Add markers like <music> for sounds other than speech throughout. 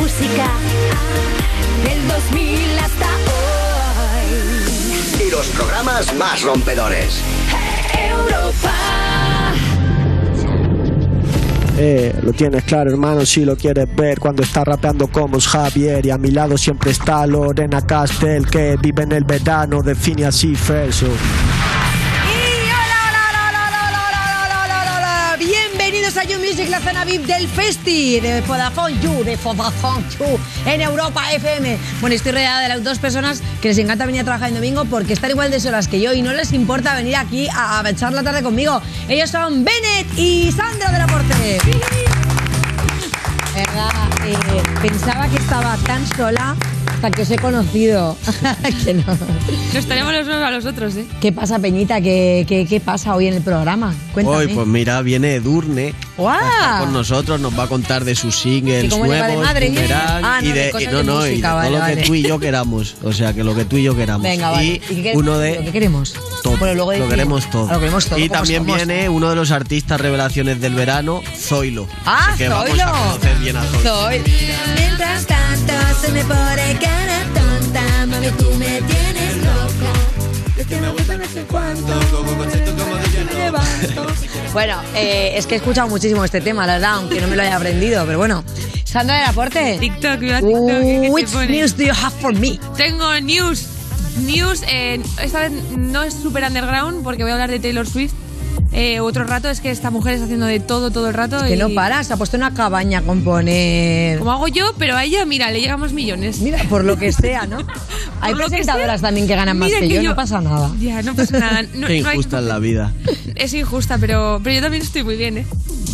música del 2000 hasta hoy. Y los programas más rompedores. Europa. Eh, lo tienes claro, hermano, si lo quieres ver cuando está rapeando como es Javier y a mi lado siempre está Lorena Castel que vive en el verano, define así Ferso. A You Music, la zona VIP del Festi de Vodafone You, de Vodafone You, en Europa FM. Bueno, estoy rodeada de las dos personas que les encanta venir a trabajar el domingo porque están igual de solas que yo y no les importa venir aquí a, a echar la tarde conmigo. Ellos son Bennett y Sandra de la Porte. ¿Verdad? Eh, pensaba que estaba tan sola hasta que os he conocido. <laughs> que no. Nos tenemos los unos a los otros, ¿eh? ¿Qué pasa, Peñita? ¿Qué, qué, qué pasa hoy en el programa? Cuéntame. Hoy, pues mira, viene Edurne estar con nosotros, nos va a contar de sus singles ¿Y cómo le va de nuevos, madre? Ah, no, y de de, y no, de no, y de música, todo vale, lo vale. que tú y yo queramos. O sea, que lo que tú y yo queramos. Venga, vale. Y ¿Y qué- uno lo de que queremos? todo, Bueno, luego lo queremos todo. Ah, lo queremos todo, Y ¿cómo también somos? viene uno de los artistas revelaciones del verano, Zoilo. ¡Ah, Así que vamos Zoilo! a conocer bien a Zoilo. Soy. Mientras tanto se me pone cara tonta, mami tú me tienes loca. Bueno, eh, es que he escuchado muchísimo este tema, la verdad, aunque no me lo haya aprendido, pero bueno. Sandra del Aporte. TikTok, viva TikTok. ¿qué- qué te Which pone? news do you have for me? Tengo news. News, eh, esta vez no es super underground porque voy a hablar de Taylor Swift. Eh, otro rato es que esta mujer está haciendo de todo todo el rato. Que y- no para, se ha puesto una cabaña a componer. Como hago yo, pero a ella, mira, le llegamos millones. Mira, por lo que sea, ¿no? <laughs> Hay presentadoras sea. también que ganan más que, yo, no pasa nada. Ya, no pasa nada. <laughs> No, Qué no hay- injusta es la vida. <laughs> es injusta, pero, pero yo también estoy muy bien, ¿eh?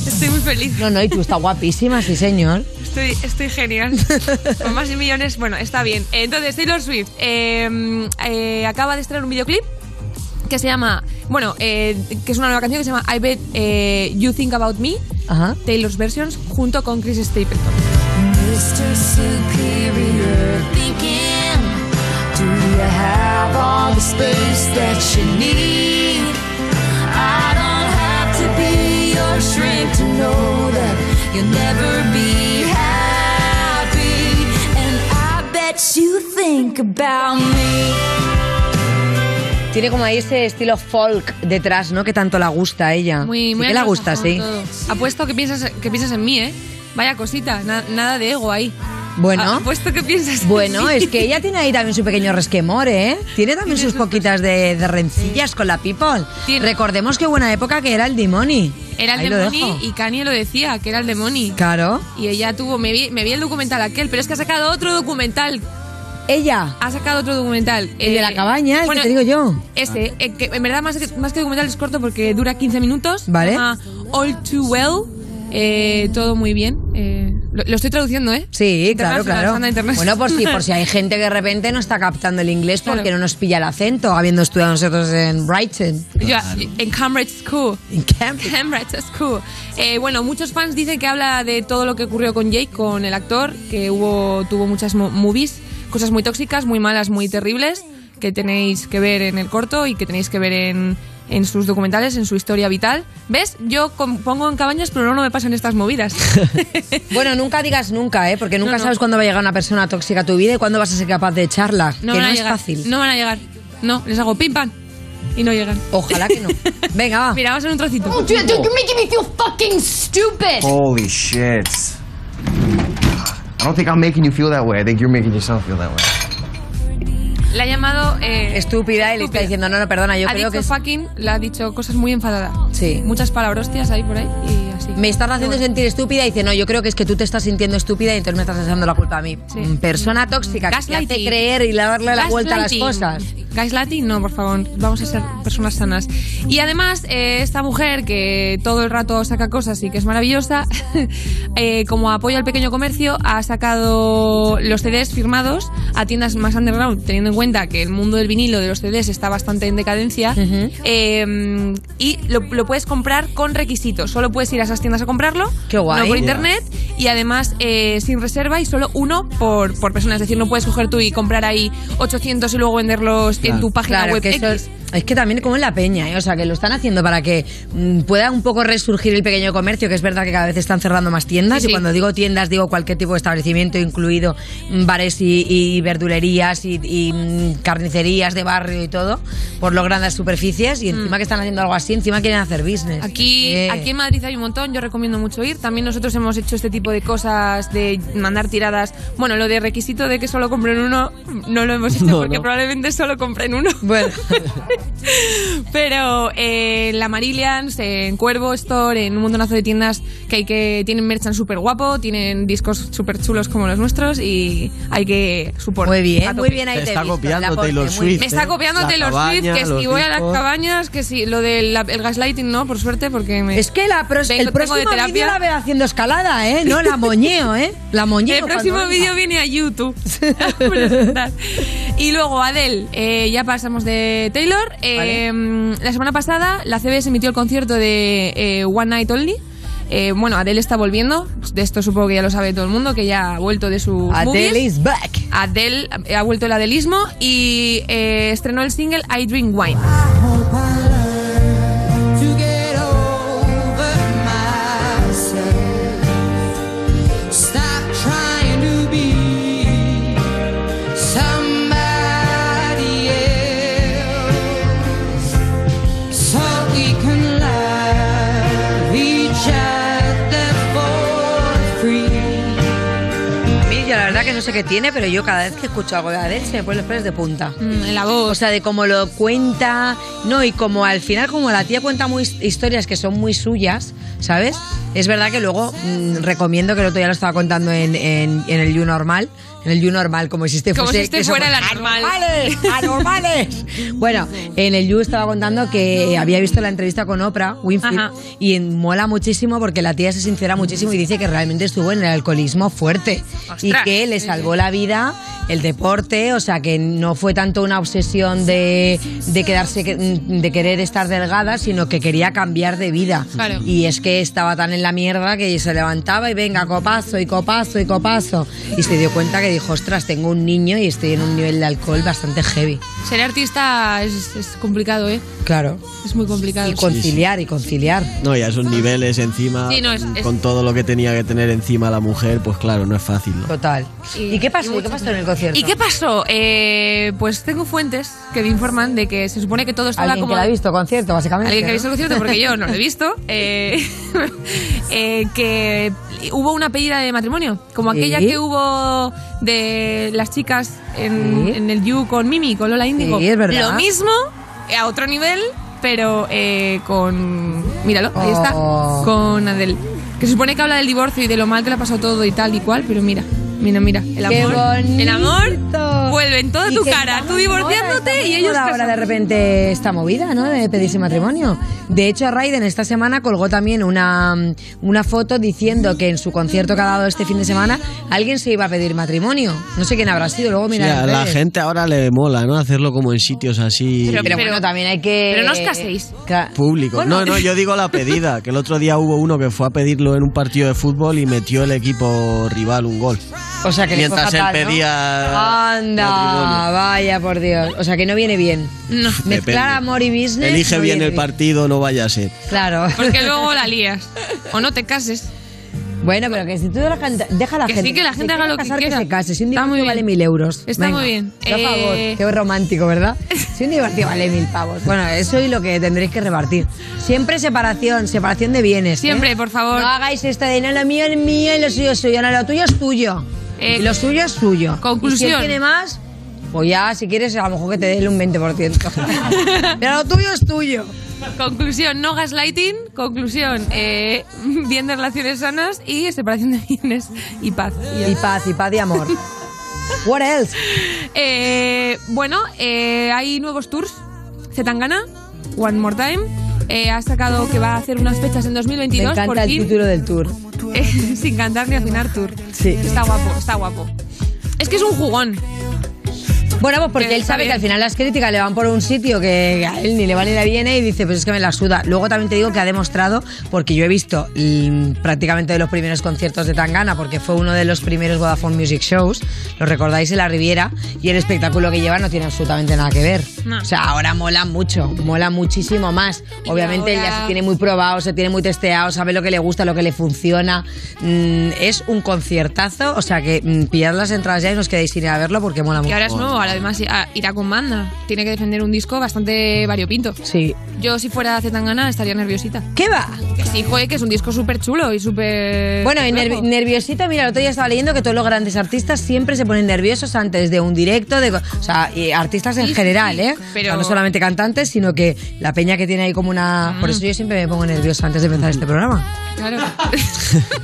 Estoy muy feliz. No, no, y tú estás guapísima, sí, señor. Estoy, estoy genial. Con más de millones, bueno, está bien. Entonces, Taylor Swift eh, eh, acaba de estrenar un videoclip que se llama, bueno, eh, que es una nueva canción que se llama I Bet eh, You Think About Me, Ajá. Taylor's Versions, junto con Chris Stapleton. Mr. Superior thinking, do you have all the space that you need? I don't have to be your shrink to know that you'll never be happy. And I bet you think about me. Tiene como ahí ese estilo folk detrás, ¿no? Que tanto la gusta a ella. Muy, Sí muy que la gusta, sí. todo. Apuesto que piensas, que piensas en mí, ¿eh? Vaya cosita, na- nada de ego ahí. Bueno. Apuesto que piensas en Bueno, mí. es que ella tiene ahí también su pequeño resquemor, ¿eh? Tiene también sus poquitas de, de rencillas con la people. Tiene- Recordemos qué buena época que era el Dimoni. Era el Ahí lo Demoni dejo. y Kanye lo decía, que era el Demoni. Claro. Y ella tuvo, me vi, me vi el documental aquel, pero es que ha sacado otro documental. Ella. Ha sacado otro documental. El de Eh, la cabaña, el bueno, que te digo yo. Ese, eh, que en verdad más que, más que documental es corto porque dura 15 minutos. Vale. All Too Well. Eh, todo muy bien. Eh, lo, lo estoy traduciendo, ¿eh? Sí, claro, claro. Bueno, por si, por si hay <laughs> gente que de repente no está captando el inglés porque Claro. no nos pilla el acento, habiendo estudiado nosotros en Brighton. Yo, en Cambridge School. En Cambridge. Cambridge School. Eh, bueno, muchos fans dicen que habla de todo lo que ocurrió con Jake, con el actor, que hubo tuvo muchas mo- movies, cosas muy tóxicas, muy malas, muy terribles, que tenéis que ver en el corto y que tenéis que ver en, en sus documentales, en su historia vital. ¿Ves? Yo pongo en cabañas, pero no, no me pasan estas movidas. <laughs> <laughs> Bueno, nunca digas nunca, ¿eh? Porque nunca No, no. sabes cuándo va a llegar una persona tóxica a tu vida y cuándo vas a ser capaz de echarla. que van no a es llegar. fácil. No van a llegar. No, les hago pim pam y no llegan. Ojalá que no. <laughs> Venga, va. Mira, vamos a hacer un trocito. Oh, dude, you're making me feel fucking stupid. Holy shit. I don't think I'm making you feel that way. I think you're making yourself feel that way. Le ha llamado... eh, Estúpida y le está diciendo, no, no, perdona, yo ha creo dicho que... fucking, le ha dicho cosas muy enfadada. Sí. Muchas palabrostias ahí por ahí y así. Me estás haciendo sentir estúpida y dice, no, yo creo que es que tú te estás sintiendo estúpida y entonces me estás echando la culpa a mí. Sí. Mm, Persona tóxica que hace creer y darle la vuelta a las cosas. Gaslighting, no, por favor. Vamos a ser personas sanas. Y además, eh, esta mujer que todo el rato saca cosas y que es maravillosa, <laughs> eh, como apoyo al pequeño comercio, ha sacado los CDs firmados a tiendas más underground, teniendo en cuenta que el mundo del vinilo de los CDs está bastante en decadencia. Eh, y lo, lo puedes comprar con requisitos. Solo puedes ir a esas tiendas a comprarlo. Qué guay. No por internet. Y además eh, sin reserva y solo uno por, por persona. Es decir, no puedes coger tú y comprar ahí 800 y luego venderlos en tu página Claro, web que eso es, es que también como en la peña, ¿eh? o sea, que lo están haciendo para que mm, pueda un poco resurgir el pequeño comercio, que es verdad que cada vez están cerrando más tiendas, Sí, sí. y cuando digo tiendas digo cualquier tipo de establecimiento, incluido mm, bares y, y verdulerías y, y, mm, carnicerías de barrio y todo, por lo grandes superficies, y encima que están haciendo algo así, encima quieren hacer business. Aquí, Eh, aquí en Madrid hay un montón, yo recomiendo mucho ir. También nosotros hemos hecho este tipo de cosas de mandar tiradas. Bueno, lo de requisito de que solo compren uno, no lo hemos hecho No, porque no. probablemente solo compren uno. Bueno, <laughs> Pero eh, en la Marillions, en Cuervo Store, en un montonazo de tiendas que hay que tienen merchan súper guapo, tienen discos súper chulos como los nuestros y hay que suportar. muy bien, muy bien ahí Te está visto, copiando Taylor Swift. Me está ¿eh? copiando La Taylor cabaña, Swift, que si voy a las cabañas, que si lo del el gaslighting no, por suerte, porque me... Es que la pros- El tengo próximo de terapia. vídeo la veo haciendo escalada, ¿eh? No, la moñeo, ¿eh? La <laughs> moñeo. El próximo vídeo viene a YouTube. <laughs> <laughs> y luego Adele, eh, ya pasamos de Taylor. Eh, La semana pasada la CBS emitió el concierto de eh, One Night Only. Eh, bueno, Adele está volviendo. De esto supongo que ya lo sabe todo el mundo, que ya ha vuelto de sus Adele movies. is back. Adele eh, ha vuelto el adelismo y eh, estrenó el single I Drink Wine. Sé qué tiene, pero yo cada vez que escucho algo de Adele se me ponen los pelos de punta. Mm, en la voz. O sea, de cómo lo cuenta, no, y como al final, como la tía cuenta muy historias que son muy suyas, ¿sabes? Es verdad que luego mm, recomiendo que el otro día lo estaba contando en, en, en el You Normal, en el You Normal, como si este Como si este fuera la normal. ¡Anormales! ¡Anormales! <laughs> bueno, en el You estaba contando que había visto la entrevista con Oprah Winfrey Ajá. y mola muchísimo porque la tía se sincera muchísimo y dice que realmente estuvo en el alcoholismo fuerte y que le salvó la vida el deporte, o sea que no fue tanto una obsesión de, de quedarse de querer estar delgada, sino que quería cambiar de vida. Claro. Y es que estaba tan en la mierda que se levantaba y venga, copazo y copazo y copazo. Y se dio cuenta que dijo, ostras, tengo un niño y estoy en un nivel de alcohol bastante heavy. Ser artista es, es complicado, ¿eh? Claro. Es muy complicado. Y conciliar y conciliar. No, y a esos niveles encima, Sí, no, es- es- con todo lo que tenía que tener encima la mujer, pues claro, no es fácil, ¿no? Total. Y- ¿Y, qué pasó? y ¿Y qué pasó en el concierto? ¿Y qué pasó? Eh, pues tengo fuentes que me informan de que se supone que todo estaba Alguien como... que la ha visto concierto, básicamente. Alguien que ha visto el concierto, porque yo no lo he visto, <laughs> eh, <laughs> eh, que hubo una pedida de matrimonio, como aquella que hubo de las chicas en, Sí. en el You con Mimi, con Lola Índigo. Sí, es verdad. Lo mismo, a otro nivel, pero eh, con... Míralo, ahí está, Oh. con Adele. Que se supone que habla del divorcio y de lo mal que le ha pasado todo y tal y cual, pero mira, mira, mira, el ¡Qué amor, bonito! el amor vuelve en toda tu cara, tú divorciándote y ellos ahora de repente esta movida, ¿no? De pedirse matrimonio. De hecho, Raiden esta semana colgó también una, una foto diciendo que en su concierto que ha dado este fin de semana alguien se iba a pedir matrimonio. No sé quién habrá sido, luego Sí, mira. a la redes. gente ahora le mola, ¿no? Hacerlo como en sitios así Pero- Pero, bueno, también hay que. pero no os caséis. Bueno, No, no, yo digo la pedida, que el otro día hubo uno que fue a pedirlo en un partido de fútbol y metió el equipo rival un gol. O sea que Mientras él fatal, ¿no? pedía Anda, matrimonio. vaya por Dios. O sea que no viene bien. No. Mezclar amor y business. Elige no bien el partido, no vaya a ser. Claro. <laughs> Porque luego la lías. O no te cases. Bueno, pero que si tú la gente, deja a la Que gente. sí, que la gente haga lo que quiera. se case. Si un divorcio bien. vale mil euros. Está Venga, muy bien. Por favor. Eh, Qué romántico, ¿verdad? Si un divorcio vale mil pavos. Bueno, eso es lo que tendréis que repartir. Siempre separación, separación de bienes. ¿eh? Siempre, por favor. No hagáis esto de no, lo mío es mío y lo suyo es suyo. No, lo tuyo es tuyo. Eh, y lo suyo es suyo. conclusión. Y si él tiene más, pues ya, si quieres, a lo mejor que te dé un 20%. <laughs> Pero lo tuyo es tuyo. Conclusión, no gaslighting. Conclusión, eh, <laughs> bien de relaciones sanas y separación de bienes y paz. Y paz, y paz y amor. What else? Eh, bueno, eh, hay nuevos tours. Zetangana, One More Time. Eh, ha sacado que va a hacer unas fechas en Me 2022 por encanta el fin. título del tour. Eh, <laughs> sin cantar ni afinar tour. Sí. Está guapo, está guapo. Es que es un jugón. Bueno, pues porque Que él sabe que al final las críticas le van por un sitio que a él ni le va ni le viene y dice, pues es que me la suda. Luego también te digo que ha demostrado, porque yo he visto mm, prácticamente de los primeros conciertos de Tangana, porque fue uno de los primeros Vodafone Music Shows, lo recordáis en la Riviera, y el espectáculo que lleva no tiene absolutamente nada que ver. No. O sea, ahora mola mucho, mola muchísimo más. Y Obviamente él ya se tiene muy probado, se tiene muy testeado, sabe lo que le gusta, lo que le funciona. Mm, es un conciertazo, o sea que mm, pillad las entradas ya y no os quedéis sin ir a verlo porque mola Y mucho. ahora es nuevo, además ah, irá con banda. Tiene que defender un disco bastante variopinto. Sí. Yo, si fuera Zetangana, estaría nerviosita. ¿Qué va? Que sí, joder, que es un disco súper chulo y súper. Bueno, y nervi- guapo. nerviosito, mira, el otro día estaba leyendo que todos los grandes artistas siempre se ponen nerviosos antes de un directo, de, o sea, y artistas en Sí, general, sí, ¿eh? pero- O sea, no solamente cantantes, sino que la peña que tiene ahí como una... Por eso yo siempre me pongo nerviosa antes de empezar este programa. Claro. <laughs>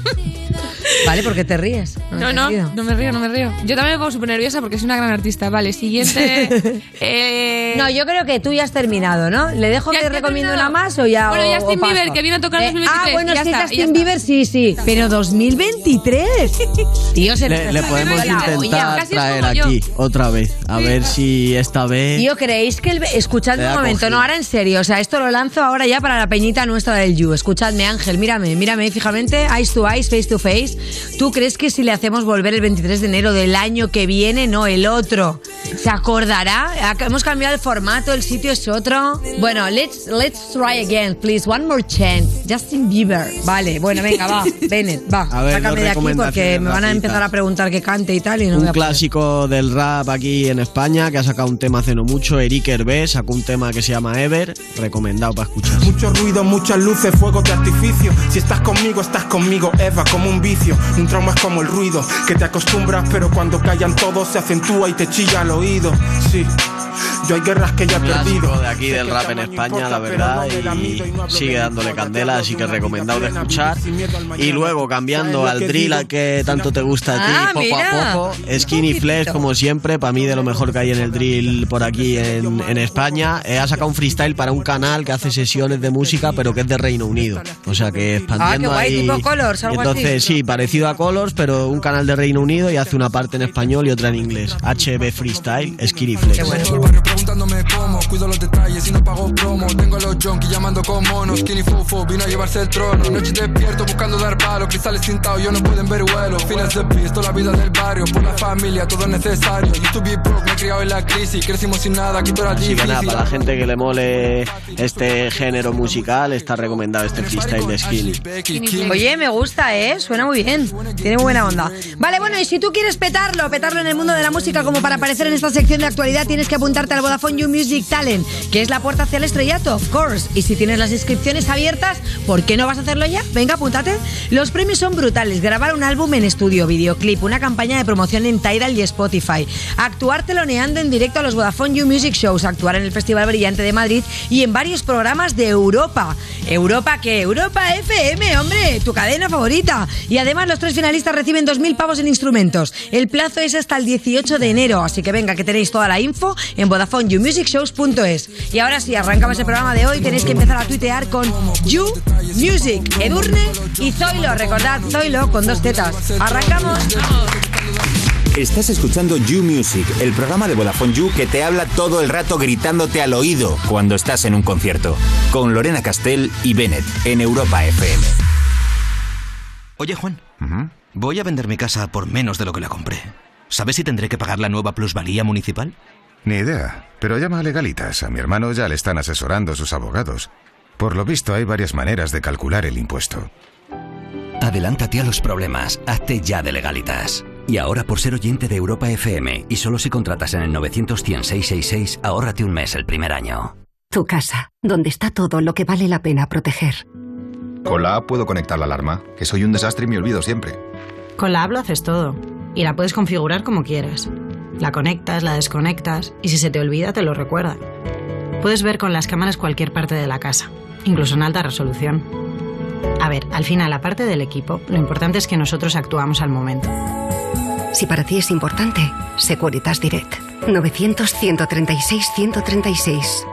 ¿Vale? Porque te ríes. No, no, no me río, no me río. Yo también me pongo súper nerviosa porque soy una gran artista. Vale, siguiente. eh, No, yo creo que tú ya has terminado, ¿no? ¿Le dejo que recomiendo terminado. una más o ya Bueno, Justin o? Bieber, que viene a tocar Eh, 2023, Ah, bueno, sí, Justin. Bieber, sí, sí. Pero 2023. <laughs> Tío, se Le, le podemos intentar traer aquí otra vez. A ver si esta vez. Tío, ¿creéis que el... Escuchadme un momento, cogido. no, ahora en serio. O sea, esto lo lanzo ahora ya para la peñita nuestra del You. Escuchadme, Ángel, mírame, mírame fijamente, eyes to eyes, face to face. ¿Tú crees que si le hacemos volver el 23 de enero del año que viene, no, el otro, se acordará? Hemos cambiado el formato, el sitio es otro. Bueno, let's, let's try again, please. One more chance. Justin Bieber. Vale, bueno, venga, va. <laughs> Bennett, va. A ver, sácame de aquí porque me van a empezar a preguntar que cante y tal y no un clásico del rap aquí en España que ha sacado un tema hace no mucho. Eric Hervé sacó un tema que se llama Ever, recomendado para escuchar. Mucho ruido, muchas luces, fuegos de artificio. Si estás conmigo, estás conmigo, Eva, como un vicio. Un trauma es como el ruido, que te acostumbras, pero cuando callan todos se acentúa y te chilla al oído. Sí, yo hay guerras que ya he perdido. De aquí del rap en España, la verdad, y sigue dándole candela, así que recomendado de escuchar. Y luego cambiando ¿Sabes lo al drill al que tanto te gusta a ti, Ah, poco a poco. Skinny Flesh, como siempre, para mí de lo mejor que hay en el drill por aquí en, en España. Eh, ha sacado un freestyle para un canal que hace sesiones de música, pero que es de Reino Unido. O sea que expandiendo Ah, qué guay, ahí. tipo Colors, algo Entonces, así. sí, parecido a Colors, pero un canal de Reino Unido y hace una parte en español y otra en inglés. HB Freestyle, Skinny Flesh. Qué bueno. Preguntándome cómo Cuido los detalles y no pago promo Tengo a los junkies llamando con monos Skinny fofo vino a llevarse el trono Noche despierto buscando dar palo Cristales tintados yo no pueden ver vuelo Fines de pisto, la vida del barrio Por la familia, todo es necesario Used to be broke, me he criado en la crisis Crecimos sin nada, aquí todo era Así que difícil nada, para la gente que le mole este género musical, está recomendado este freestyle de Skinny. Oye, me gusta, ¿eh? Suena muy bien. Tiene muy buena onda. Vale, bueno, y si tú quieres petarlo, petarlo en el mundo de la música como para aparecer en esta sección de actualidad, tienes que apuntarte al Vodafone You Music Talent, que es la puerta hacia el estrellato, of course. Y si tienes las inscripciones abiertas, ¿por qué no vas a hacerlo ya? Venga, apúntate. Los premios son brutales. Grabar un álbum en estudio, videoclip, una campaña de promoción en Tidal y Spotify, actuar teloneando en directo a los Vodafone You Music Shows, actuar en el Festival Brillante de Madrid y en varios programas de Europa. ¿Europa qué? Europa FM, hombre, tu cadena favorita. Y además los tres finalistas reciben 2.000 pavos en instrumentos. El plazo es hasta el 18 de enero, así que venga, que tenéis toda la info en VodafoneYouMusicShows.es. Y ahora sí, arrancamos el programa de hoy, tenéis que empezar a tuitear con You Music, Edurne y Zoilo. Recordad, Zoilo con dos tetas. Arrancamos. Estás escuchando You Music, el programa de Vodafone You que te habla todo el rato gritándote al oído cuando estás en un concierto. Con Lorena Castell y Bennett en Europa FM. Oye, Juan, voy a vender mi casa por menos de lo que la compré. ¿Sabes si tendré que pagar la nueva plusvalía municipal? Ni idea, pero llama a Legalitas. A mi hermano ya le están asesorando sus abogados. Por lo visto hay varias maneras de calcular el impuesto. Adelántate a los problemas, hazte ya de legalitas. Y ahora por ser oyente de Europa FM y solo si contratas en el 900 ahórrate un mes el primer año. Tu casa, donde está todo lo que vale la pena proteger. Con la app puedo conectar la alarma, que soy un desastre y me olvido siempre. Con la app lo haces todo. Y la puedes configurar como quieras. La conectas, la desconectas y si se te olvida te lo recuerda. Puedes ver con las cámaras cualquier parte de la casa, incluso en alta resolución. A ver, al final, aparte del equipo, lo importante es que nosotros actuamos al momento. Si para ti es importante, Securitas Direct. 900-136-136.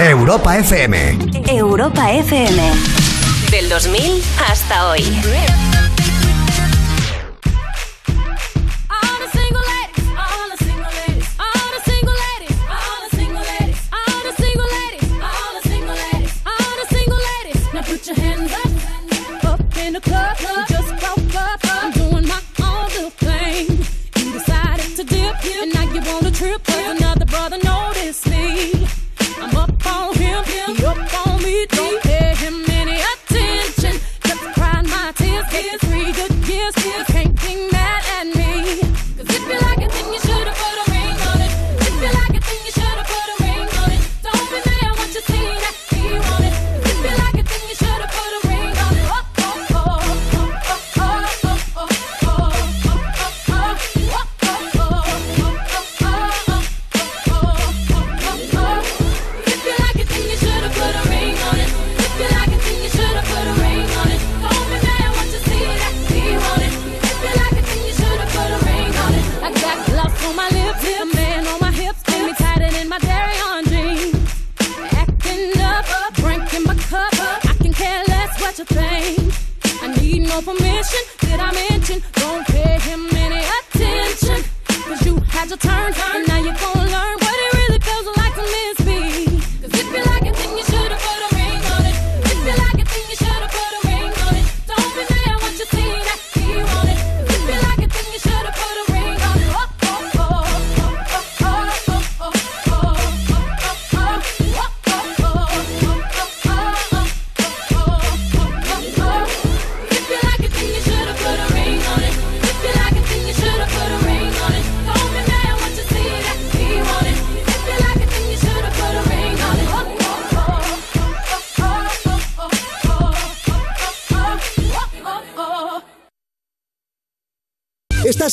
Europa FM. Europa FM. Del 2000 hasta hoy. Trip, cause another brother noticed me. I'm up on him, he up on me. Don't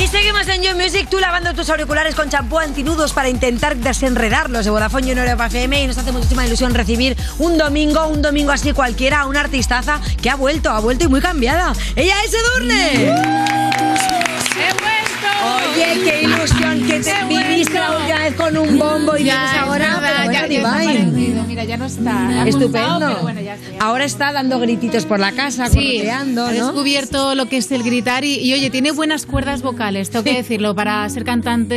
Y seguimos en You Music, tú lavando tus auriculares con champú antinudos para intentar desenredarlos de Vodafone You en Europa FM y nos hace muchísima ilusión recibir un domingo, un domingo así cualquiera, a una artistaza que ha vuelto, ha vuelto y muy cambiada. Ella es Edurne. Oye, qué ilusión que te la última vez con un bombo y vienes ahora, pero bueno, ya, ya está parecido, mira, ya no está. Ha Estupendo. gustado, pero bueno, ya está. Ahora está dando grititos por la casa, Sí, correteando, ha ¿no? descubierto lo que es el gritar y, y, oye, tiene buenas cuerdas vocales, tengo que decirlo, para ser cantante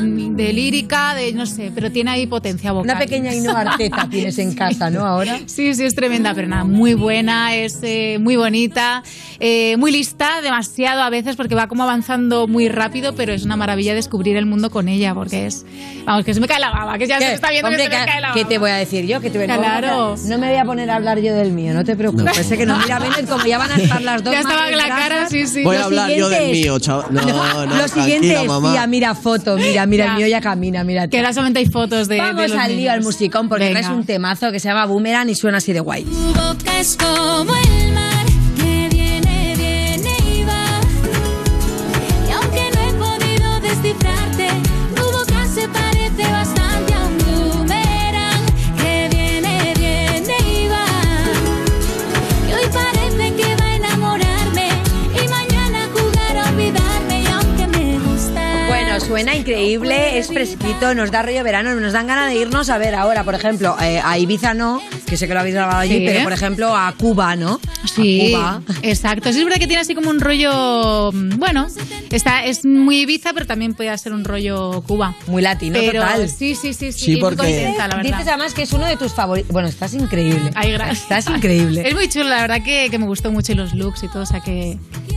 de lírica, de no sé, pero tiene ahí potencia vocal. Una pequeña Ainhoa Arteta <laughs> tienes en casa, ¿no? Ahora. Sí, sí, es tremenda, pero nada, muy buena, es eh, muy bonita, eh, muy lista, demasiado a veces porque va como avanzando muy rápido, pero es una maravilla descubrir el mundo con ella porque es, vamos, que se me cae la baba, que ya ¿Qué? se está viendo Hombre, que se me ¿qué- cae la baba. ¿Qué te voy a decir yo? Que te voy a- Claro. No me voy a poner a hablar yo del mío, no te preocupes. Sé que no, mira, Bennett, como ya van a <laughs> estar las dos Ya estaba madres la cara, sí, sí. Voy a lo hablar yo del es- mío, chaval. No, <laughs> no, Lo siguiente es, mamá. tía, mira foto, mira, mira, Ya. el mío ya camina, mira. Que ahora solamente hay fotos de, Vamos de los al lío, niños. al musicón, porque traes un temazo que se llama Boomerang y suena así de guay. Tu boca es como el suena increíble, es fresquito, nos da rollo verano, nos dan ganas de irnos a ver ahora, por ejemplo, eh, a Ibiza no, que sé que lo habéis grabado allí, Sí. pero por ejemplo a Cuba, ¿no? Sí, A Cuba. exacto. Sí, es verdad que tiene así como un rollo, mm, bueno, está, es muy Ibiza, pero también puede ser un rollo Cuba. Muy latino, pero, total. Sí, sí, sí, sí. Sí, porque- contenta, la verdad. Dices además que es uno de tus favoritos. Bueno, estás increíble. Ay, gracias. Estás increíble. Es muy chulo, la verdad que, que me gustó mucho y los looks y todo, o sea que...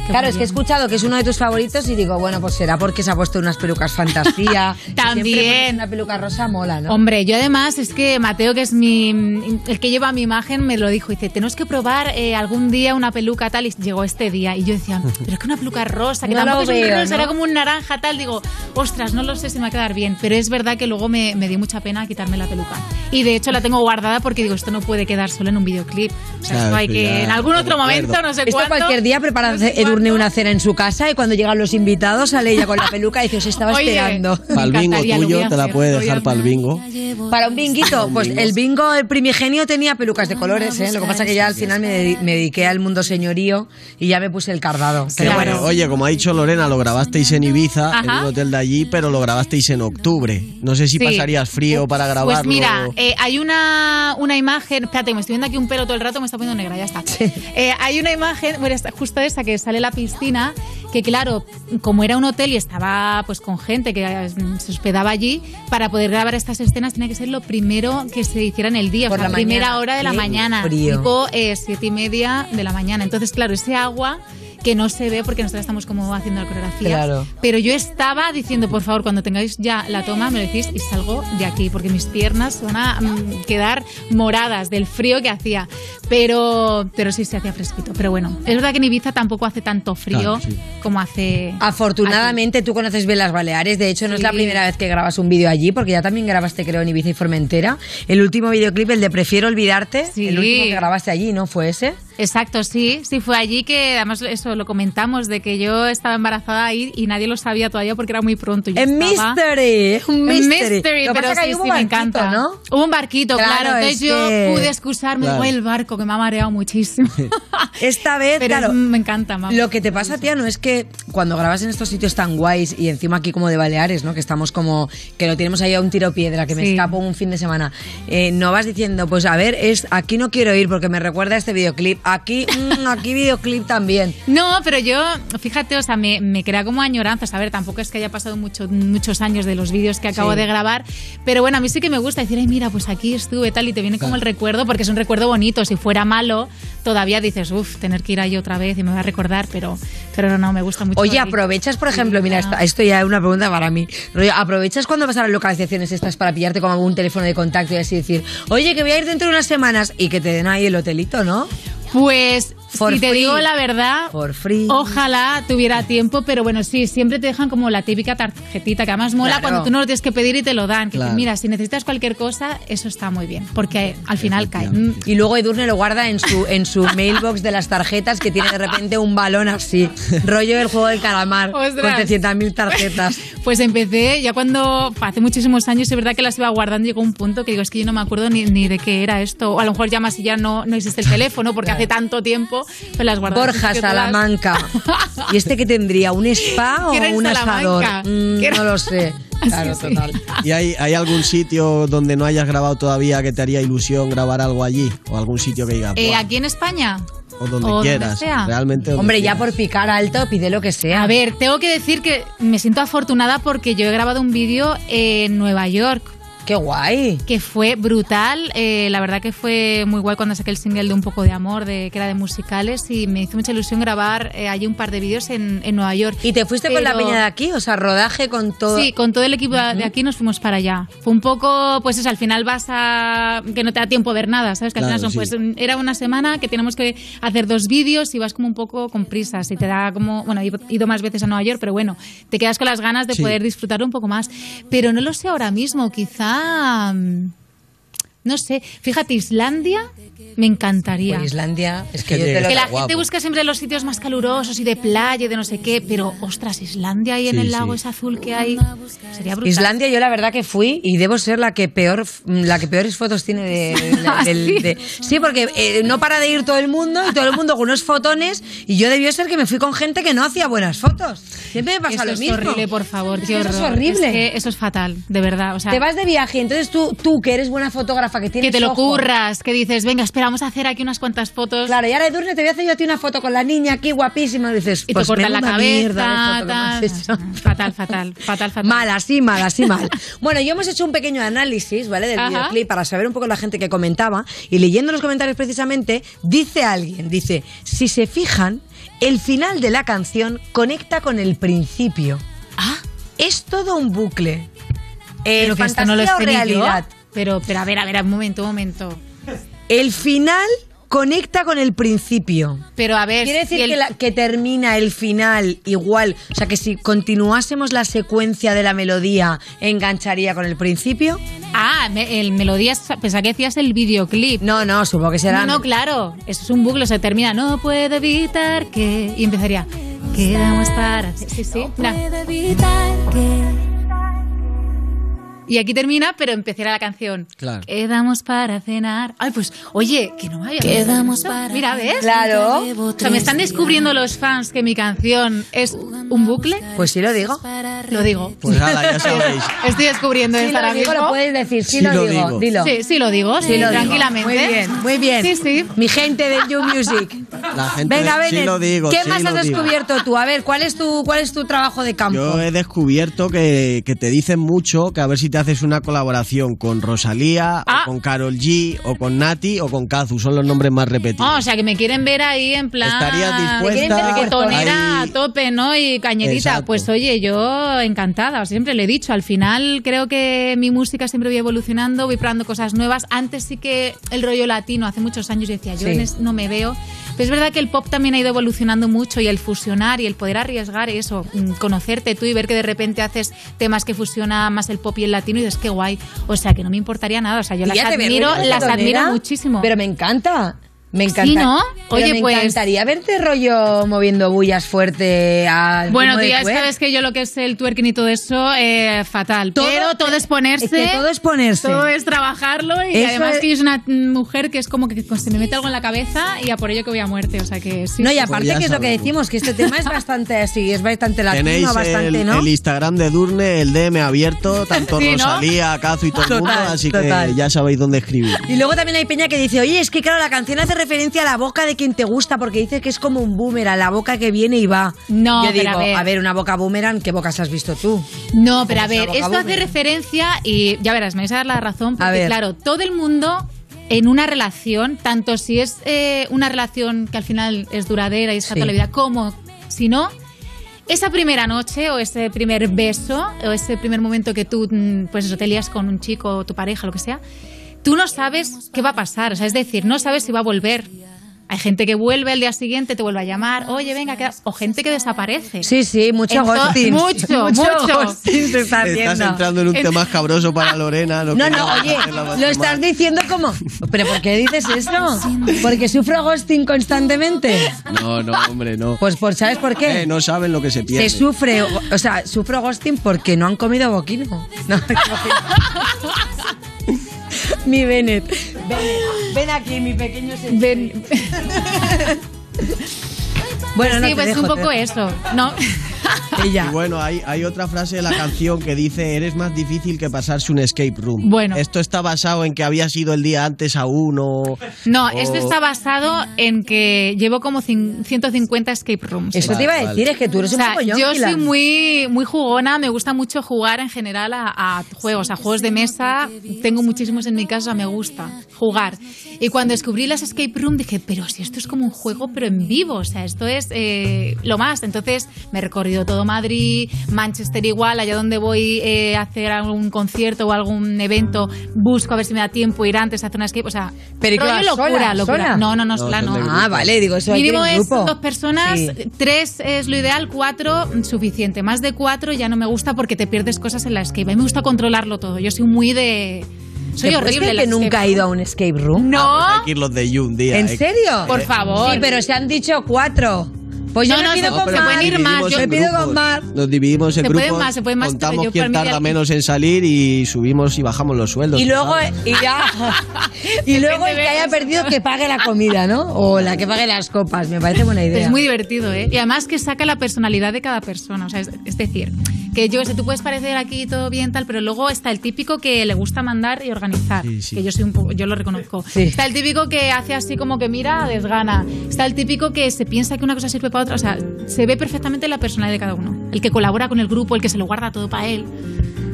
Claro, es que he escuchado que es uno de tus favoritos y digo, bueno, pues será porque se ha puesto unas pelucas fantasía. <laughs> También. Una peluca rosa mola, ¿no? Hombre, yo además es que Mateo, que es mi el que lleva mi imagen, me lo dijo. Dice, tenemos que probar eh, algún día una peluca tal. Y llegó este día. Y yo decía, <laughs> pero es que una peluca rosa, que No tampoco es un veo, rosa, ¿no? era como un naranja tal. Digo, ostras, no lo sé si me va a quedar bien. Pero es verdad que luego me, me dio mucha pena quitarme la peluca. Y de hecho la tengo guardada porque digo, esto no puede quedar solo en un videoclip. O sea, Claro, esto hay que, en algún otro momento, no sé Esto cuándo. cualquier día prepara no sé Cuándo. una cena en su casa y cuando llegan los invitados sale ella con la peluca y dice, os estaba Oye, esperando. Para el bingo tuyo te la puede dejar para el bingo. Para un binguito, pues el bingo el primigenio tenía pelucas de colores, ¿eh? Lo que pasa que ya al final me, dedi- me dediqué al mundo señorío y ya me puse el cardado. Pero bueno, bueno, oye, como ha dicho Lorena, lo grabasteis en Ibiza, en Ajá. un hotel de allí, pero lo grabasteis en octubre. No sé si Sí. pasarías frío para grabarlo. Pues mira, eh, hay una, una imagen. Espérate, me estoy viendo aquí un pelo todo el rato, me está poniendo negra, ya está. Eh, hay una imagen, bueno, justo esa que sale la piscina, que claro, como era un hotel y estaba pues con gente que eh, se hospedaba allí, para poder grabar estas escenas tenía que ser lo primero que se hiciera en el día, Por o sea, la primera mañana. hora de la Qué mañana, frío. tipo eh, siete y media de la mañana. Entonces, claro, ese agua que no se ve porque nosotros estamos como haciendo la coreografía. Claro. Pero yo estaba diciendo, por favor, cuando tengáis ya la toma, me lo decís y salgo de aquí, porque mis piernas van a mm, quedar moradas del frío que hacía. Pero, pero sí, se hacía fresquito. Pero bueno, es verdad que en Ibiza tampoco hace tanto frío Claro, sí. como hace. Afortunadamente tú conoces bien las Baleares, de hecho no es la primera vez que grabas un vídeo allí, porque ya también grabaste creo en Ibiza y Formentera. El último videoclip, el de Prefiero olvidarte, el último que grabaste allí, ¿no fue ese? Exacto, sí, sí, fue allí que además eso lo comentamos, de que yo estaba embarazada ahí y nadie lo sabía todavía porque era muy pronto. Yo Es estaba- mystery, un En mystery. mystery, Lo que pero pasa es que sí, sí, me barquito, encanta. ¿no? Hubo un barquito, Claro, claro. Entonces es yo que- pude excusarme, Claro. "Uy, el barco que me ha mareado muchísimo. <laughs> Esta vez, Pero claro, es- me encanta, vamos. Lo que te pasa, tía, no es que cuando grabas en estos sitios tan guays y encima aquí como de Baleares, ¿no? Que estamos como, que lo tenemos ahí a un tiro piedra, que me escapo un fin de semana, eh, no vas diciendo, pues a ver, es aquí no quiero ir porque me recuerda a este videoclip, aquí, mm, aquí videoclip también. <laughs> No, pero yo, fíjate, o sea, me, me crea como añoranzas. A ver, tampoco es que haya pasado mucho, muchos años de los vídeos que acabo Sí. de grabar, pero bueno, a mí sí que me gusta decir, ay, mira, pues aquí estuve tal, y te viene como el recuerdo, porque es un recuerdo bonito. Si fuera malo, todavía dices, uff, tener que ir ahí otra vez y me voy a recordar, pero, pero no, me gusta mucho. Oye, aprovechas, por ejemplo, mira, esta- esto ya es una pregunta para mí. ¿Aprovechas cuando vas a las localizaciones estas para pillarte con algún teléfono de contacto y así decir, oye, que voy a ir dentro de unas semanas y que te den ahí el hotelito, ¿no? Pues, For si te digo la verdad, free. ojalá tuviera tiempo, pero bueno, sí, siempre te dejan como la típica tarjetita, que además mola Claro. cuando tú no lo tienes que pedir y te lo dan. Que Claro. mira, si necesitas cualquier cosa, eso está muy bien, porque al final cae. Mm, Y luego Edurne lo guarda en su, en su <laughs> mailbox de las tarjetas que tiene de repente un balón así. <laughs> Rollo del juego del calamar. Con Ostras. 300.000 tarjetas. <laughs> Pues empecé, ya cuando hace muchísimos años, es verdad que las iba guardando, llegó un punto que digo, es que yo no me acuerdo ni, ni de qué era esto. O a lo mejor llamas y ya no, no existe el teléfono porque hace tanto tiempo, pues las guardas. Borja Salamanca. ¿Y este que tendría? ¿Un spa <laughs> o ¿Qué era en un asador? Mm, no lo sé. <laughs> Claro, Sí, sí. total. ¿Y hay, hay algún sitio donde no hayas grabado todavía que te haría ilusión grabar algo allí? ¿O algún sitio que digas, Eh, aquí en España. o donde o donde quieras? sea. Realmente donde Hombre, ya por picar alto, pide lo que sea. A ver, tengo que decir que me siento afortunada porque yo he grabado un vídeo en Nueva York. ¡Qué guay! Que fue brutal. eh, la verdad que fue muy guay cuando saqué el single de Un poco de amor, de, que era de musicales, y me hizo mucha ilusión grabar eh, allí un par de vídeos en, en Nueva York. ¿Y te fuiste con la Pero- peña de aquí? O sea, rodaje con todo. Sí, con todo el equipo de aquí nos fuimos para allá. Fue un poco, pues eso, al final vas a... que no te da tiempo a ver nada, ¿sabes? Que al Claro, final son, sí. pues, era una semana que tenemos que hacer dos vídeos y vas como un poco con prisas y te da como... Bueno, he ido más veces a Nueva York, pero bueno, te quedas con las ganas de Sí. poder disfrutar un poco más. Pero no lo sé ahora mismo, quizá... mm, No sé, fíjate, Islandia me encantaría. Pues Islandia, es que Que yo te lo Que la Está gente guapo. busca siempre los sitios más calurosos y de playa y de no sé qué, pero ostras, Islandia ahí en Sí, el lago sí. ese azul que hay, sería brutal. Islandia, yo la verdad que fui y debo ser la que peor, la que peores fotos tiene de, <laughs> Ah, del- ¿sí? de- sí, porque eh, no para de ir todo el mundo y todo el mundo con unos fotones y yo debió ser que me fui con gente que no hacía buenas fotos. Siempre me pasa Eso lo es mismo. horrible, por favor, Es qué que eso es horror. horrible. Es que eso es fatal, de verdad. O sea, Te vas de viaje y entonces tú, tú que eres buena fotógrafa, que tienes que te lo ojo, curras, que dices, venga, espera, vamos a hacer aquí unas cuantas fotos. Claro, y ahora Edurne te voy a hacer yo a ti una foto con la niña aquí guapísima y dices, y pues te cortan la cabeza, tal. <laughs> fatal, fatal, fatal, fatal. Mal, así mal, así mal. <laughs> Bueno, yo hemos hecho un pequeño análisis, ¿vale? Del Ajá. videoclip para saber un poco la gente que comentaba. Y leyendo los comentarios precisamente, dice alguien, dice, si se fijan, el final de la canción conecta con el principio. Ah, Es todo un bucle. Eh, pero que esto no lo yo. Pero, pero a ver, a ver, un momento, un momento. El final conecta con el principio. Pero a ver, Quiere decir si el- que, la- que termina el final igual. O sea, que si continuásemos la secuencia de la melodía, engancharía con el principio. Ah, me- el melodía, pensaba que decías el videoclip. No, no, supongo que será. No, no, claro. Eso es un bucle, se termina. No puedo evitar que. Y empezaría. Quedamos para. Sí, sí. mira. Y aquí termina, pero empezará la canción. Claro. Quedamos para cenar. Ay, pues, oye, que no me había Quedamos para. Mira, ¿ves? Claro. O sea, me están descubriendo los fans que mi canción es un bucle. Pues sí lo digo. Lo digo. Pues nada, ya <laughs> sabéis. Estoy descubriendo Sí esto lo ahora digo, mismo. lo puedes decir, sí, Sí lo, lo digo, digo. dilo. Sí, sí lo digo, sí, lo digo. tranquilamente. Muy bien, muy bien. Sí, sí. Mi gente de You Music. La gente Venga, sí Bennett, lo digo, ¿qué sí más lo has digo. descubierto tú? A ver, ¿cuál es tu, cuál es tu trabajo de campo? Yo he descubierto que, que te dicen mucho que a ver si te haces una colaboración con Rosalía, Ah. o con Carol G, o con Nati, o con Kazu. Son los nombres más repetidos. Ah, o sea, que me quieren ver ahí en plan... ¿Estarías dispuesta Me quieren ver a tope, ¿no? Y cañerita. Exacto. Pues oye, yo encantada, siempre le he dicho. Al final creo que mi música siempre voy evolucionando, voy probando cosas nuevas. Antes sí que el rollo latino, hace muchos años yo decía, yo Sí. en es- no me veo. Pero es verdad que el pop también ha ido evolucionando mucho y el fusionar y el poder arriesgar eso, mm, conocerte tú y ver que de repente haces temas que fusiona más el pop y el latino y dices, qué guay. O sea, que no me importaría nada. O sea, yo ¿Y las admiro, las admiro muchísimo. Pero me encanta. Me encanta. Sí, ¿no? Oye, me pues- encantaría verte rollo moviendo bullas fuerte al Bueno, tú ya sabes que yo lo que es el twerking y todo eso, eh, fatal. Todo- Pero todo es ponerse. es que todo es ponerse. Todo es trabajarlo y Eso además es- que yo soy una mujer que es como que se me mete algo en la cabeza y a por ello que voy a muerte. O sea que sí. No, y aparte Pues que es lo que decimos, que este tema es <laughs> bastante así, es bastante Tenéis latino, bastante, el, ¿no? el Instagram de Durne, el DM abierto, tanto <laughs> Sí, ¿no? Rosalía, Kazu y todo el mundo, así total. que ya sabéis dónde escribir. Y luego también hay peña que dice, oye, es que claro, la canción hace referencia a la boca de quien te gusta, porque dice que es como un boomerang, la boca que viene y va. No, Yo pero digo, a ver. una boca boomerang, ¿qué bocas has visto tú? No, pero a ver, esto hace boomerang. referencia y ya verás, me vais a dar la razón, porque ver. claro, todo el mundo en una relación, tanto si es eh, una relación que al final es duradera y es para Sí. toda la vida, como si no, esa primera noche o ese primer beso o ese primer momento que tú, mm, pues eso, te lías con un chico o tu pareja, lo que sea, tú no sabes qué va a pasar, o sea, es decir, no sabes si va a volver. Hay gente que vuelve al día siguiente, te vuelve a llamar, oye, venga, queda-". o gente que desaparece. Sí, sí, mucho Entonces- ghosting. <laughs> Mucho, mucho. ghosting se está Estás entrando en un tema escabroso para Lorena. No, No, oye, lo mal. estás diciendo como... ¿Pero por qué dices eso? ¿Porque sufro ghosting constantemente? No, no, hombre, no. Pues por, ¿sabes por qué? Eh, no saben lo que se pierde. Se sufre, o sea, sufro ghosting porque no han comido boquino. <laughs> No, <laughs> mi Bennett. Bennett, Ven aquí, mi pequeño Ven. <laughs> Bueno, no, sí, te pues dejo, un poco eso. No. Y bueno, hay, hay otra frase de la canción que dice, eres más difícil que pasarse un escape room. Bueno. Esto está basado en que había sido el día antes a uno. No, o- esto está basado en que llevo como cin- 150 escape rooms. Eso te iba a decir, es que tú eres O sea, un poco yo soy muy, muy jugona, me gusta mucho jugar en general a, a juegos, a juegos de mesa. Tengo muchísimos en mi casa, me gusta jugar. Y cuando descubrí las escape room dije, pero si esto es como un juego, pero en vivo, o sea, esto es eh, lo más. Entonces me he recorrido todo Madrid, Manchester igual, allá donde voy eh, a hacer algún concierto o algún evento, busco a ver si me da tiempo ir antes a hacer una escape, o sea, Pero ¿y qué rollo locura, sola, locura. sola? No, no, no, No, sola no. Ah, vale, digo, eso hay que Mínimo es grupo. dos personas, Sí. tres es lo ideal, cuatro suficiente. Más de cuatro ya no me gusta porque te pierdes cosas en la escape. A mí me gusta controlarlo todo. Yo soy muy de... Soy ¿Te puedes horrible. que nunca escape he ido a un escape room? No. Hay que ir los de You un día. ¿En eh. serio? Por favor. Sí, pero se han dicho cuatro. Pues yo No, me no, pido con se Mar. pueden ir más, Dividimos yo- me pido con. Nos dividimos en Se pueden más, se pueden más, Contamos yo quién tarda menos en salir y subimos y bajamos los sueldos. Y luego, ¿sabes? y ya. <laughs> <laughs> y luego el que haya perdido que pague la comida, ¿no? O la que pague las copas. Me parece buena idea. es muy divertido, ¿eh? Y además que saca la personalidad de cada persona. O sea, es, es decir, que yo sé, tú puedes parecer aquí todo bien, tal, pero luego está el típico que le gusta mandar y organizar. Que yo soy un poco, yo lo reconozco. Está el típico que hace así como que mira, desgana. Está el típico que se piensa que una cosa sirve para otra. O sea, se ve perfectamente la personalidad de cada uno. El que colabora con el grupo, el que se lo guarda todo para él.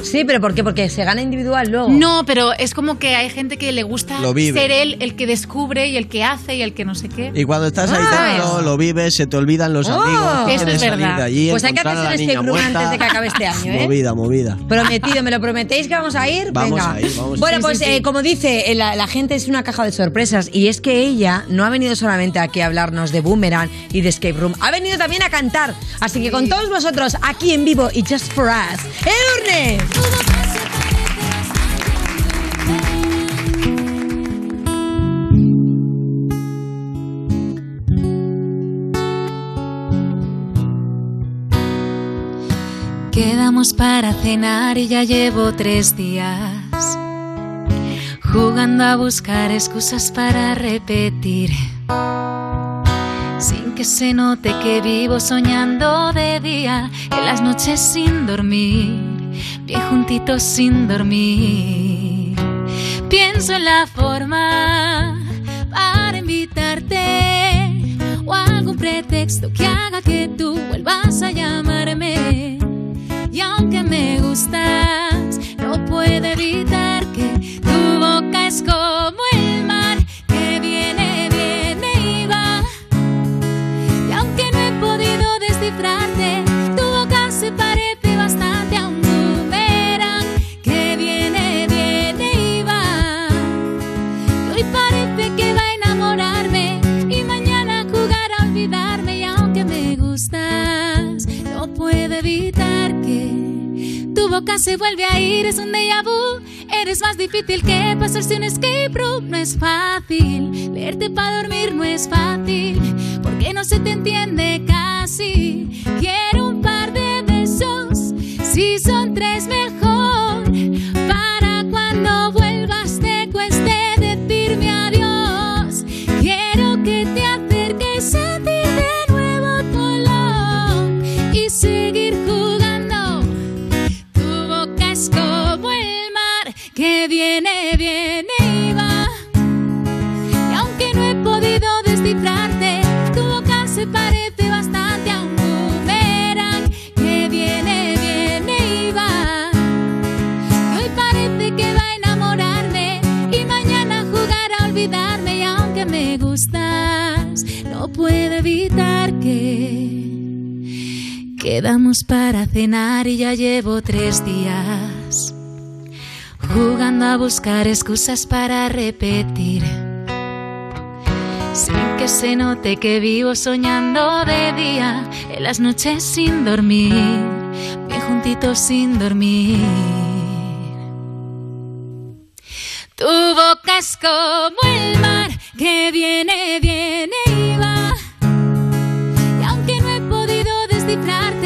Sí, pero ¿por qué? Porque se gana individual luego. No, pero es como que hay gente que le gusta Lo vive. ser él el que descubre y el que hace y el que no sé qué. Y cuando estás ahí Ah. dentro, lo vives, se te olvidan los Oh. amigos. Eso es verdad. de allí, Pues hay que a un niña escape room antes de que acabe este año, ¿eh? Movida, movida. Prometido, ¿me lo prometéis que vamos a ir? Vamos Venga. a ir, vamos. Bueno, Sí, pues sí, sí. eh, como dice, eh, la, la gente es una caja de sorpresas y es que ella no ha venido solamente aquí a hablarnos de Boomerang y de Escape Room, ha venido también a cantar. Así que con todos vosotros, aquí en vivo y just for us, ¡Edurne! Quedamos para cenar y ya llevo tres días jugando a buscar excusas para repetir. Sin que se note que vivo soñando de día, en las noches sin dormir, bien juntitos sin dormir. Pienso en la forma para invitarte o algún pretexto que haga que tú vuelvas a llamarme. Y aunque me gustas, no puedo evitar que tu boca es como boca se vuelve a ir. Es un déjà. Eres más difícil que pasarse un escape room. No es fácil. Leerte para dormir no es fácil. Porque no se te entiende casi. Quiero un par de besos. Si son quedamos para cenar y ya llevo tres días jugando a buscar excusas para repetir. Sin que se note que vivo soñando de día, en las noches sin dormir, bien juntitos sin dormir. Tu boca es como el mar que viene, viene y va. Y aunque no he podido descifrarte,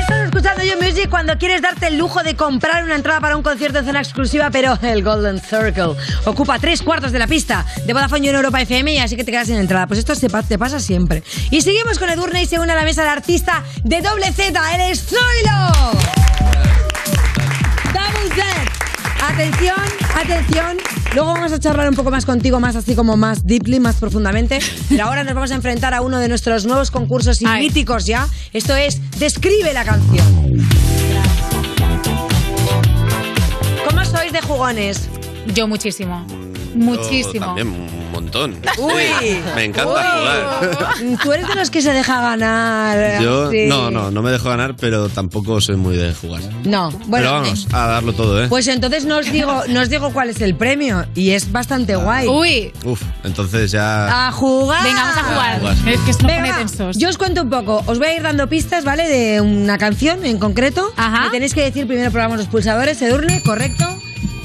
Estás escuchando You Music cuando quieres darte el lujo de comprar una entrada para un concierto en zona exclusiva, pero el Golden Circle ocupa tres cuartos de la pista de Vodafone en Europa FM y así que te quedas sin entrada. Pues esto te pasa siempre. Y seguimos con Edurne y se une a la mesa el artista de doble Z, es Zoilo. Double Z. Atención, atención. Luego vamos a charlar un poco más contigo, más así como más deeply, más profundamente. Pero ahora nos vamos a enfrentar a uno de nuestros nuevos concursos y míticos ya. Esto es Describe la canción. ¿Cómo sois de jugones? Yo muchísimo. Muchísimo. Yo también un montón. Uy. Sí, me encanta jugar. <laughs> Tú eres de los que se deja ganar. Yo Sí. no, no, no me dejo ganar, pero tampoco soy muy de jugar. No, bueno. pero vamos, a darlo todo, ¿eh? Pues entonces no os digo, no os digo cuál es el premio y es bastante guay. Uy. Uf, entonces ya... A jugar. Venga, vamos a jugar. jugar. Es que esto Venga, pone. Yo os cuento un poco. Os voy a ir dando pistas, ¿vale? De una canción en concreto. Me tenéis que decir primero probamos los pulsadores. Edurne, correcto.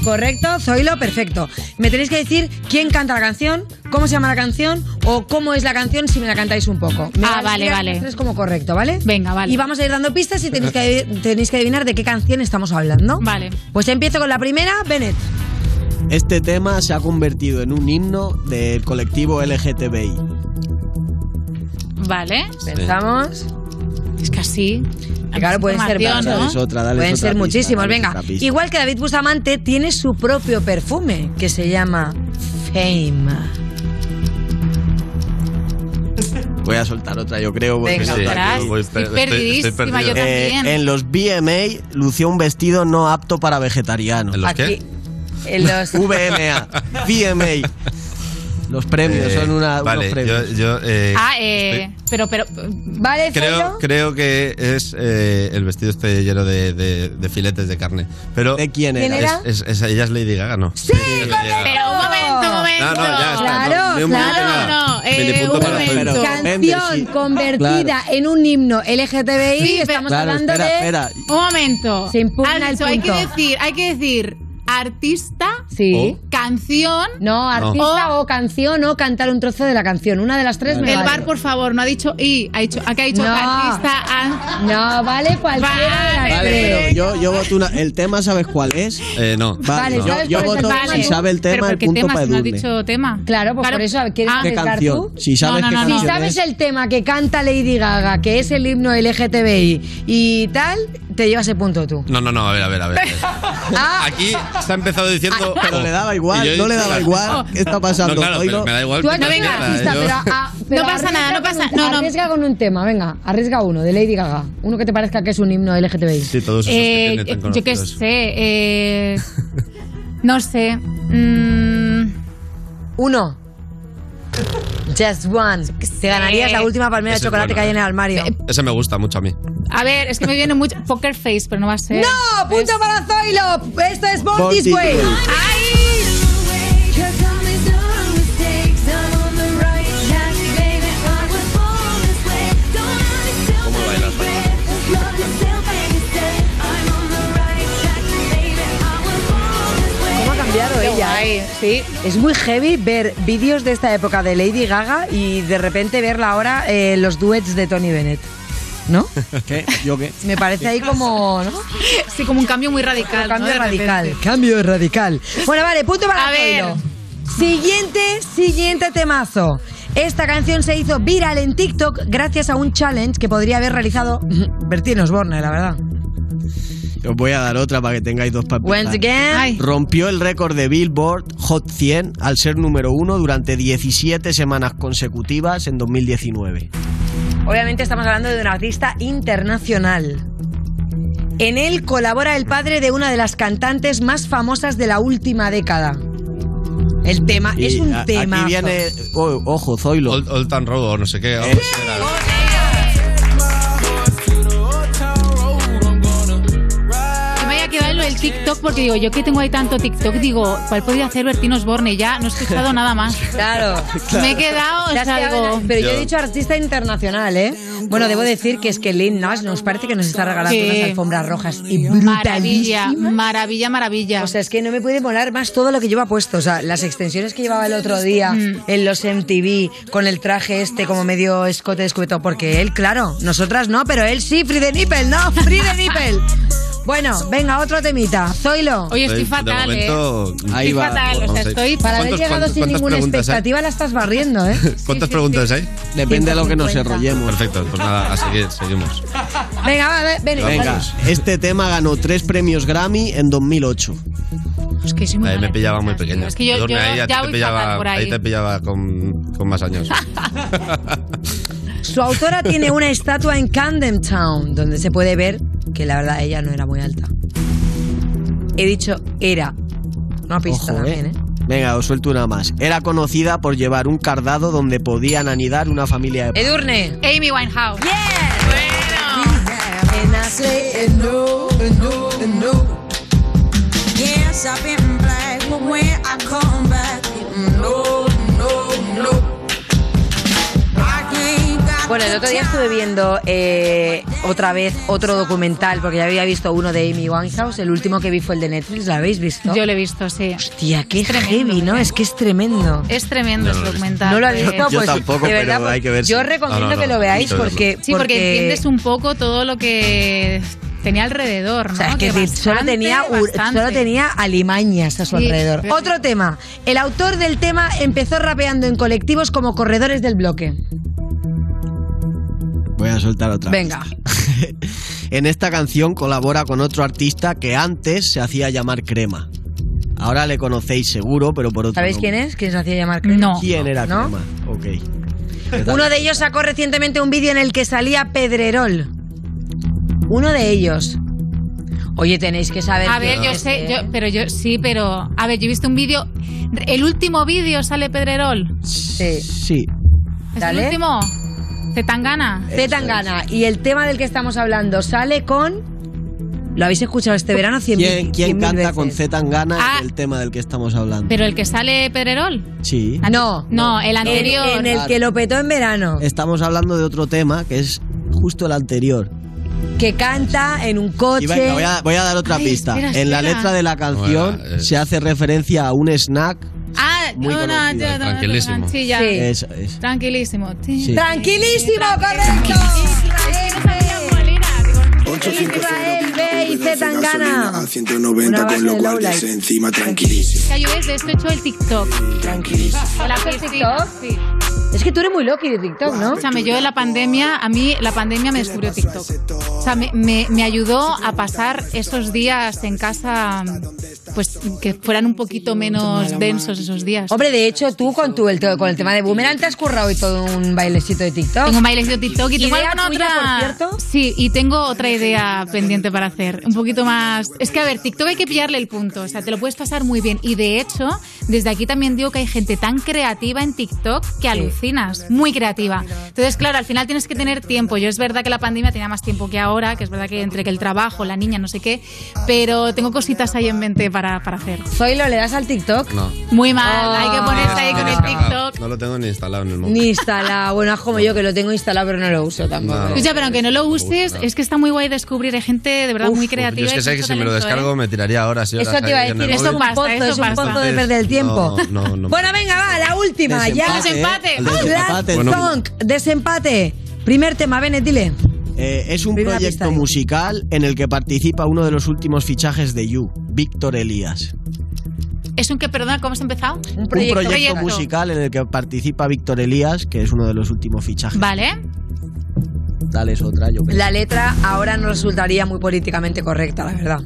Correcto, Zoilo, perfecto. Me tenéis que decir quién canta la canción, cómo se llama la canción o cómo es la canción si me la cantáis un poco. Me Ah, vale, vale. tres como correcto, ¿vale? Venga, vale. Y vamos a ir dando pistas y tenéis que, tenéis que adivinar de qué canción estamos hablando. Vale. Pues empiezo con la primera, Bennett. Este tema se ha convertido en un himno del colectivo LGTBI. Vale. Pensamos. Es que así. Claro, pueden ser varios. ¿no? Dales otra, dales Pueden otra ser pista, muchísimos, venga. Igual que David Bustamante tiene su propio perfume que se llama Fame. Voy a soltar otra, yo creo. porque Venga, Pues estoy estoy- estoy perdido. yo Eh, en los BMA lució un vestido no apto para vegetarianos. ¿En los Aquí, qué? en los... <laughs> VMA, VMA. Los premios Eh, son una, Vale, unos premios. yo, yo, eh, Ah, eh, pero, pero. ¿Vale, creo, creo que es eh, el vestido este lleno de, de- de filetes de carne. Pero ¿De quién ¿Quién era? Es, es- es- ella es Lady Gaga, ¿no? Sí, Pero un momento, un momento. No, no, ya está. Claro, punto, claro. No, eh, punto un para momento. Zoilo. Canción convertida en un himno LGTBI. Sí, estamos Claro, hablando espera, de. espera. Un momento. Se impugna Has el dicho, hay que punto. decir, hay que decir artista, Sí. canción. No, artista o canción o cantar un trozo de la canción. Una de las tres me El vale. bar, por favor, no ha dicho y, ha dicho, aquí ha dicho No. artista. ah. No, vale cualquiera Vale, pero yo, yo voto una. ¿El tema sabes cuál es? Eh, no. Vale, yo, ¿sabes yo voto, si sabe el tema, ¿por el qué punto tema? para Si no ha Edurne. dicho tema. Claro, pues por eso, ¿quieres Ah, ¿Qué canción? tú? Si sabes No, no, qué no, no. Si sabes es. el tema que canta Lady Gaga, que es el himno LGTBI y tal, te llevas el punto tú. No, no, no, a ver, a ver, a ver. <laughs> Ah, Aquí se ha empezado diciendo. Pero le daba igual, no le daba igual. ¿Qué está pasando? No, claro, Zoilo? pero me da igual. tú dicho mierda, artista, yo- pero, ah, pero No pasa nada, no pasa- un- no, no. Arriesga con un tema, venga, arriesga uno de Lady Gaga. Uno que te parezca que es un himno LGTBI. Sí, todos esos Eh, que tiene tan yo qué sé. eh, no sé. mm, Uno. Just one. Te ganarías la última palmera de Ese es chocolate bueno, que hay en el eh. armario. Ese me gusta mucho a mí. a ver, es que me viene mucho. Poker Face, pero no va a ser. ¡No! ¡Punto para Zoilo! Esto es Born This Born This Way. Way. Guay, sí. Es muy heavy ver vídeos de esta época de Lady Gaga y de repente verla ahora eh, los duets de Tony Bennett. ¿No? <laughs> ¿Qué? ¿Yo qué? Me parece ahí como. ¿no? Sí, como un cambio muy radical. Un cambio ¿no? Radical. Cambio radical. Bueno, vale, punto para A ver. Siguiente, siguiente temazo. Esta canción se hizo viral en TikTok gracias a un challenge que podría haber realizado <laughs> Bertino Osborne, la verdad. Os voy a dar otra para que tengáis dos again. Rompió el récord de Billboard Hot 100 al ser número uno durante 17 semanas consecutivas en 2019. Obviamente estamos hablando de un artista internacional. En él colabora el padre de una de las cantantes más famosas de la última década. El tema Y es un tema. Aquí viene, oh, ojo, Zoilo. Old, Old Town Road o no sé qué. algo TikTok porque digo, yo que tengo ahí tanto TikTok, digo, ¿cuál podría hacer Bertino Osborne? Ya no he escuchado nada más. <laughs> Claro. Me he quedado, quedado algo. en- Pero yo he dicho artista internacional, ¿eh? Bueno, debo decir que es que Lynn Nash nos parece que nos está regalando Sí. unas alfombras rojas y Maravilla, maravilla, maravilla. O sea, es que no me puede molar más todo lo que lleva puesto. O sea, las extensiones que llevaba el otro día Mm. en los MTV con el traje este como medio escote descubierto. Porque él, claro, nosotras no, pero él sí, free the nipple, ¿no? Free the nipple. Bueno, venga, otro temita. Zoilo. Oye, estoy De fatal, ¿eh? momento, Ahí Estoy va. fatal, o sea, estoy... Para haber ¿Cuántos- llegado sin ninguna hay? expectativa la estás barriendo, ¿eh? <laughs> ¿Cuántas sí, preguntas hay? Depende de lo que nos 150. enrollemos. Perfecto, pues nada, a seguir, seguimos. Venga, va, ven, ven. Venga, este tema ganó tres premios Grammy en 2008. Es que soy muy Ahí me en pillaba muy tío. Es que yo, yo ahí, a ti ya te voy pillaba, por ahí. te pillaba con, con más años. <laughs> Su autora tiene una estatua en Camden Town, donde se puede ver que la verdad ella no era muy alta. He dicho era. Una pista Ojo, también, ¿eh? ¿eh? Venga, os suelto una más. Era conocida por llevar un cardado donde podían anidar una familia de... Edurne. Amy Winehouse. And I say no, no, no. Yes, I've been black, but when I come Bueno, el otro día estuve viendo eh, otra vez otro documental, porque ya había visto uno de Amy Winehouse, el último que vi fue el de Netflix, ¿lo habéis visto? Yo lo he visto, sí. Hostia, qué Es tremendo, heavy, ¿no? ¿eh? Es que es tremendo. Es tremendo ese documental. ¿No lo has eh. visto? Yo Pues, tampoco, de pero verdad, pues, hay que verse. Yo recomiendo No, no, no, que lo veáis porque, Sí, porque entiendes un poco todo lo que tenía alrededor, ¿no? O sea, es que, Que decir, solo bastante, tenía, bastante. solo tenía alimañas a su Sí, alrededor. pero- Otro tema. El autor del tema empezó rapeando en colectivos como corredores del bloque. Voy a soltar otra. Venga. <laughs> En esta canción colabora con otro artista que antes se hacía llamar Crema. Ahora le conocéis seguro, pero por otro ¿Sabéis nombre. quién es? ¿Quién se hacía llamar Crema? No. ¿Quién era ¿No? Crema? Ok. <laughs> Uno de ellos sacó recientemente un vídeo en el que salía Pedrerol. Uno de ellos. Oye, tenéis que saber. A que ver, yo sé, yo, pero yo sí, pero a ver, yo he visto un vídeo. El último vídeo sale Pedrerol. Sí. Sí. ¿Es Dale. el último? Zetangana. Z Tangana. Y el tema del que estamos hablando sale con. ¿Lo habéis escuchado este verano? Cien ¿Quién, mil- quién canta veces. con Z Tangana Ah. el tema del que estamos hablando? Pero el que sale Pedrerol. Sí. No. No, el anterior. En, en el que lo petó en verano. Estamos hablando de otro tema que es justo el anterior. Que canta en un coche. Y venga, voy a, voy a dar otra Ay, pista. espera, en la letra de la canción Bueno, se hace referencia a un snack. Ah, Muy no, no, conocido, yo- no, tranquilísimo. sí, ya. Sí. Eso es. Tranquilísimo. Sí. Tranquilísimo, correcto. Israel B y Z Tangana. A 190 Una con los de guardias encima, tranquilísimo. Ya, yo ves, de esto he hecho el TikTok. Tranquilísimo. Piscina, sí. Es que tú eres muy loki de TikTok, ¿no? Escúchame, yo en la pandemia, a mí la pandemia me descubrió TikTok. O sea, me, me- me ayudó a pasar esos días en casa, pues que fueran un poquito menos densos esos días. Hombre, de hecho, tú con, tu, el, con el tema de Boomerang te has currado y todo un bailecito de TikTok. Tengo un bailecito de TikTok y tengo ¿Idea alguna otra. por cierto? Sí, y tengo otra idea pendiente para hacer. Un poquito más. Es que, a ver, TikTok hay que pillarle el punto. O sea, te lo puedes pasar muy bien. Y de hecho, desde aquí también digo que hay gente tan creativa en TikTok que alucinas. Muy creativa. Entonces, claro, al final tienes que tener tiempo. Yo es verdad que la pandemia tenía más tiempo que ahora, que es verdad que entre que el trabajo, la niña, no sé qué. Pero tengo cositas ahí en mente para, para hacer. Zoilo, ¿le das al TikTok? No. Muy mal. Hay que ponerse Ah. ahí con el. TikTok. No lo tengo ni instalado en el móvil. Ni instalado. Bueno, es como yo que lo tengo instalado pero no lo uso tampoco. No. Escucha, pero aunque no lo uses, es que está muy guay descubrir. Hay gente de verdad muy Yo creativa. es que sé que si me lo talento, ¿eh? descargo me tiraría horas y horas. Eso te iba a decir, es un pozo, es un pozo de perder el tiempo. No, no, no. Bueno, venga, va, la última. ya. Desempate, ¿eh? Desempate. Song, desempate. Primer tema, Bennett, dile. Eh, es un proyecto musical en el que participa uno de los últimos fichajes de You, Víctor Elías. Es un que, perdona, ¿cómo has empezado? Un Un proyecto. proyecto musical en el que participa Víctor Elías, que es uno de los últimos fichajes. Vale. Dale es otra, yo creo. La letra ahora no resultaría muy políticamente correcta, la verdad.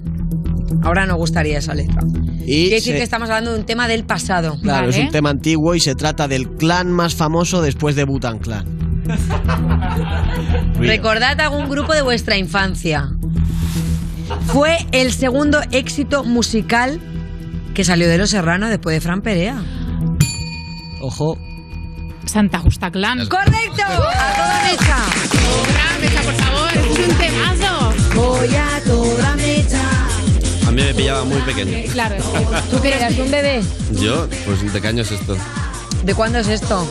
Ahora no gustaría esa letra. Y Quiere decir se- que estamos hablando de un tema del pasado. Claro, es un tema antiguo y se trata del clan más famoso después de Butan Clan. <laughs> Recordad algún grupo de vuestra infancia. Fue el segundo éxito musical que salió de Los Serrano después de Fran Perea. Ojo. Santa Justa Clan. ¡Correcto! ¡A toda mecha! Toda mecha, por favor. Es un temazo. Voy a toda mecha. A mí me pillaba muy pequeño. Claro. ¿Tú qué eras, un bebé? Yo, pues, ¿de qué año es esto? ¿De cuándo es esto?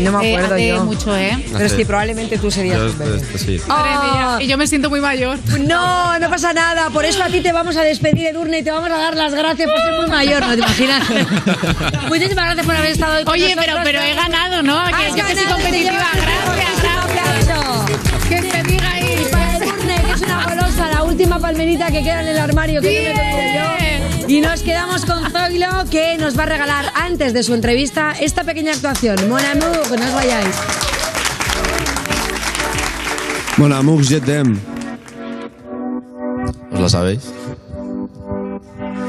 No me Eh, acuerdo hace yo. mucho, ¿eh? Pero sí, probablemente tú serías Yo, esto sí. Madre mía. Y yo me siento muy mayor. No, no pasa nada. Por eso a ti te vamos a despedir, Edurne, y te vamos a dar las gracias por ser muy mayor, ¿no te imaginas? <laughs> Muchísimas gracias por haber estado hoy con Oye, pero, pero he ganado, ¿no? Que Has yo que ganado, te competitiva. Gracias, aplauso. gracias. Que se diga ahí. Y para Edurne, que es una golosa, la última palmerita que queda en el armario que no me toco yo. Y nos quedamos con Zoilo, que nos va a regalar antes de su entrevista esta pequeña actuación. Mon amour, no os vayáis. Mon amour, je t'aime. ¿Os lo sabéis?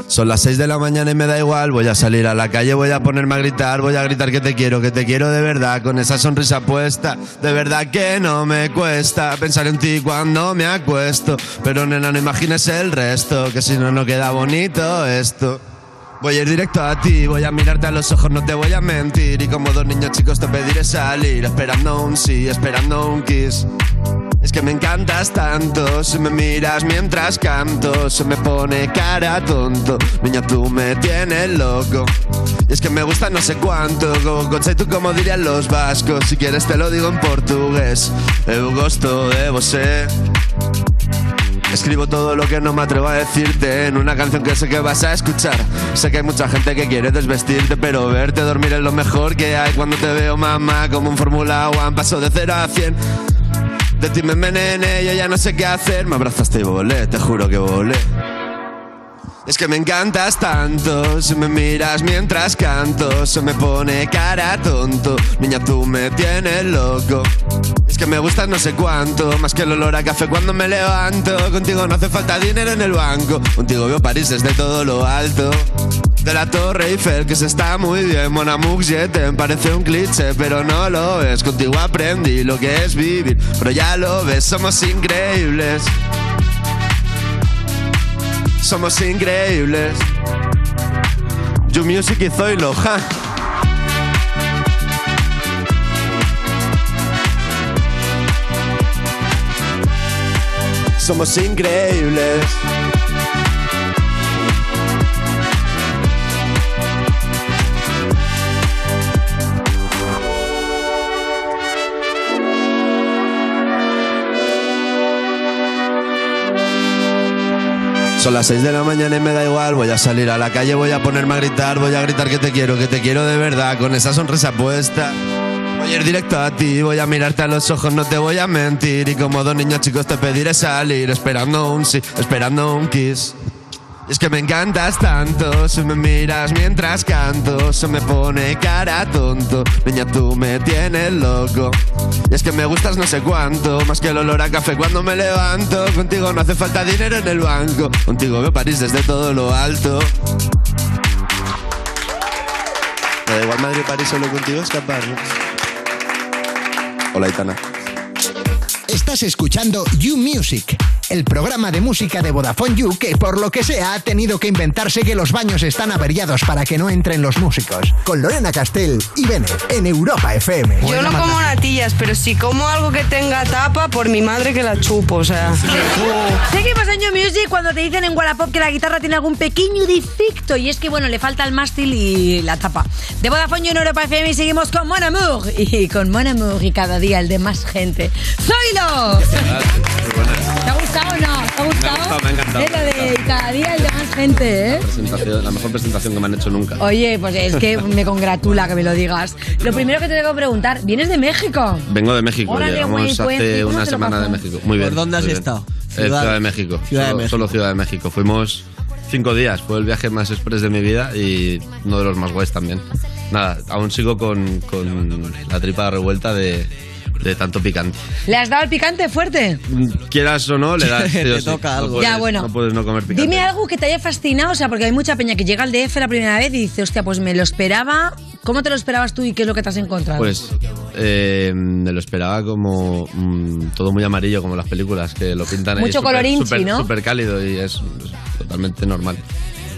Son las 6 de la mañana y me da igual, voy a salir a la calle, voy a ponerme a gritar, voy a gritar que te quiero, que te quiero de verdad, con esa sonrisa puesta, de verdad que no me cuesta pensar en ti cuando me acuesto, pero nena no imagines el resto, que si no no queda bonito esto. Voy a ir directo a ti, voy a mirarte a los ojos, no te voy a mentir. Y como dos niños chicos te pediré salir, esperando un sí, esperando un kiss. Es que me encantas tanto, si me miras mientras canto, se me pone cara tonto. Niña, tú me tienes loco. Y es que me gusta no sé cuánto, como coche tú como dirían los vascos. Si quieres te lo digo en portugués. Eu gosto de você. Escribo todo lo que no me atrevo a decirte en una canción que sé que vas a escuchar. Sé que hay mucha gente que quiere desvestirte, pero verte dormir es lo mejor que hay. Cuando te veo, mamá, como un Fórmula One, paso de 0 a 100. De ti me envenené, yo ya no sé qué hacer. Me abrazaste y volé, te juro que volé. Es que me encantas tanto, si me miras mientras canto, se me pone cara tonto. Niña, tú me tienes loco. Es que me gustas no sé cuánto, más que el olor a café cuando me levanto. Contigo no hace falta dinero en el banco, contigo veo París desde todo lo alto. De la Torre Eiffel, que se está muy bien, Mon amour, je t'aime, parece un cliché, pero no lo es. Contigo aprendí lo que es vivir, pero ya lo ves, somos increíbles. Somos increíbles. You Music y Zoilo, ja. Somos increíbles. Son las 6 de la mañana y me da igual, voy a salir a la calle, voy a ponerme a gritar, voy a gritar que te quiero, que te quiero de verdad, con esa sonrisa puesta. Voy a ir directo a ti, voy a mirarte a los ojos, no te voy a mentir. Y como dos niños chicos te pediré salir, esperando un sí, esperando un kiss. Es que me encantas tanto, si me miras mientras canto, se me pone cara tonto. Niña, tú me tienes loco. Y es que me gustas no sé cuánto, más que el olor a café cuando me levanto. Contigo no hace falta dinero en el banco, contigo veo París desde todo lo alto. Me da igual Madrid-París, solo contigo escapar. Hola, Itana. Estás escuchando You Music, el programa de música de Vodafone You que por lo que sea ha tenido que inventarse que los baños están averiados para que no entren los músicos. Con Lorena Castell y Bennett en Europa FM. Yo no como natillas, pero si como algo que tenga tapa, por mi madre que la chupo, o sea. Seguimos en You Music cuando te dicen en Wallapop que la guitarra tiene algún pequeño defecto y es que, bueno, le falta el mástil y la tapa. De Vodafone You en Europa FM y seguimos con Mon Amour y con Mon Amour y cada día el de más gente. ¡Zoilo! ¿Te ha gustado o no? ¿Te ha gustado? gustado, me ha encantado, Es lo de cada día el de más gente, ¿eh? Presentación, la mejor presentación que me han hecho nunca. Oye, pues es que <laughs> me congratula que me lo digas. Lo primero que te tengo que preguntar, ¿vienes de México? Vengo de México, Órale, llegamos güey, hace ¿cómo una semana de? México. Muy bien. ¿Por dónde has estado? Eh, Ciudad- Ciudad, de México. Ciudad de solo, México. solo Ciudad de México. Fuimos cinco días, fue el viaje más express de mi vida y uno de los más guays también. Nada, aún sigo con, con la tripa revuelta de, de tanto picante. ¿Le has dado el picante fuerte? Quieras o no, le <laughs> das. sí Te sí. toca No algo. puedes- Ya, bueno. No puedes no comer picante. Dime algo que te haya fascinado, o sea, porque hay mucha peña que llega al DF la primera vez y dice, hostia, pues me lo esperaba. ¿Cómo te lo esperabas tú y qué es lo que te has encontrado? Pues eh, me lo esperaba como mm, todo muy amarillo, como las películas, que lo pintan ahí. Mucho colorinchi, súper- ¿no? Súper cálido y es, es totalmente normal.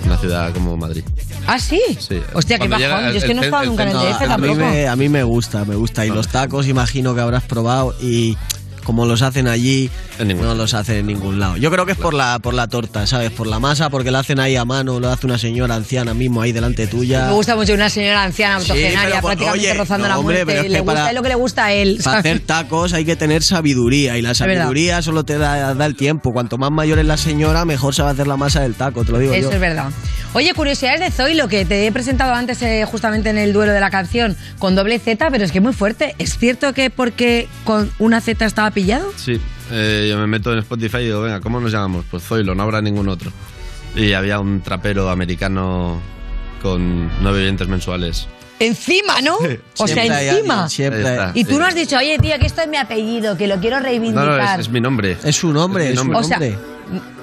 Una ciudad como Madrid. ¿Ah, sí? Sí. Hostia, qué Cuando bajón. llega Yo es que el- no he el- estado el nunca en el centro- DF a, mí tampoco. me, a mí me gusta, me gusta. Y los tacos, imagino que habrás probado y como los hacen allí, no los hacen en ningún lado. Yo creo que es por la, por la torta, ¿sabes? Por la masa, porque la hacen ahí a mano, lo hace una señora anciana mismo ahí delante tuya. Me gusta mucho una señora anciana Sí, pero por- prácticamente oye, rozando no, la hombre, muerte. pero es le que gusta para- lo que le gusta a él. Para hacer tacos hay que tener sabiduría y la sabiduría solo te da, da el tiempo. Cuanto más mayor es la señora, mejor se va a hacer la masa del taco, te lo digo Eso yo. es verdad. Oye, curiosidades de Zoilo, que te he presentado antes eh, justamente en el duelo de la canción con doble Z, pero es que muy fuerte. ¿Es cierto que porque con una Z estaba pillado? Sí, eh, yo me meto en Spotify y digo, venga, ¿cómo nos llamamos? Pues Zoilo, no habrá ningún otro. Y había un trapero americano con nueve oyentes mensuales. Encima, ¿no? O sea, Siempre hay encima. alguien, siempre Ahí está, y tú sí. no has dicho, oye, tío, que esto es mi apellido, que lo quiero No, reivindicar. no, es, es mi nombre. Es su nombre, mi es su nombre. O sea,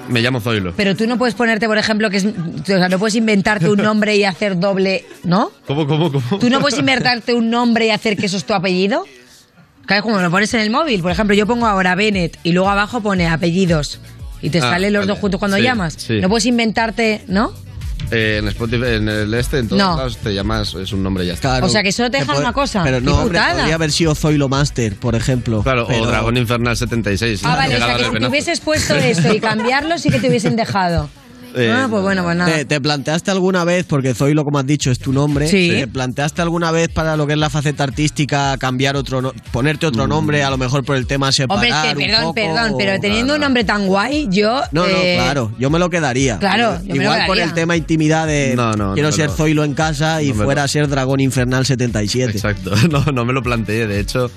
Me llamo Zoilo. Pero tú no puedes ponerte, por ejemplo, que es. O sea, no puedes inventarte un nombre y hacer doble. ¿No? ¿Cómo, cómo, cómo? ¿Tú no puedes inventarte un nombre y hacer que eso es tu apellido? Claro, como lo pones en el móvil. Por ejemplo, yo pongo ahora Bennett y luego abajo pone apellidos. Y te Ah, salen los vale. dos juntos cuando Sí, llamas. sí. No puedes inventarte, ¿no? Eh, en Spotify, en el este, en todos No. lados te llamas, es un nombre y ya está. O sea, que solo te dejan una cosa. Pero no, hombre, podría haber sido Zoilo Master, por ejemplo. Claro, pero- o Dragón Infernal 76. Ah, vale, o sea, que si te hubieses puesto eso y cambiarlo, sí que te hubiesen dejado. Eh, ah, pues bueno, pues nada. ¿Te, te planteaste alguna vez, porque Zoilo, como has dicho, es tu nombre, Sí. ¿te planteaste alguna vez para lo que es la faceta artística cambiar otro, no- ponerte otro nombre, a lo mejor por el tema separar Hombre, es que, un perdón, poco, perdón, pero teniendo un nombre tan guay, yo. No, no, eh, claro, yo me lo quedaría. Claro, yo me lo Igual por quedaría. el tema intimidad de No, no, quiero no, ser no. Zoilo en casa y No me fuera lo- a ser Dragón Infernal 77. Exacto, <laughs> no, no me lo planteé. De hecho,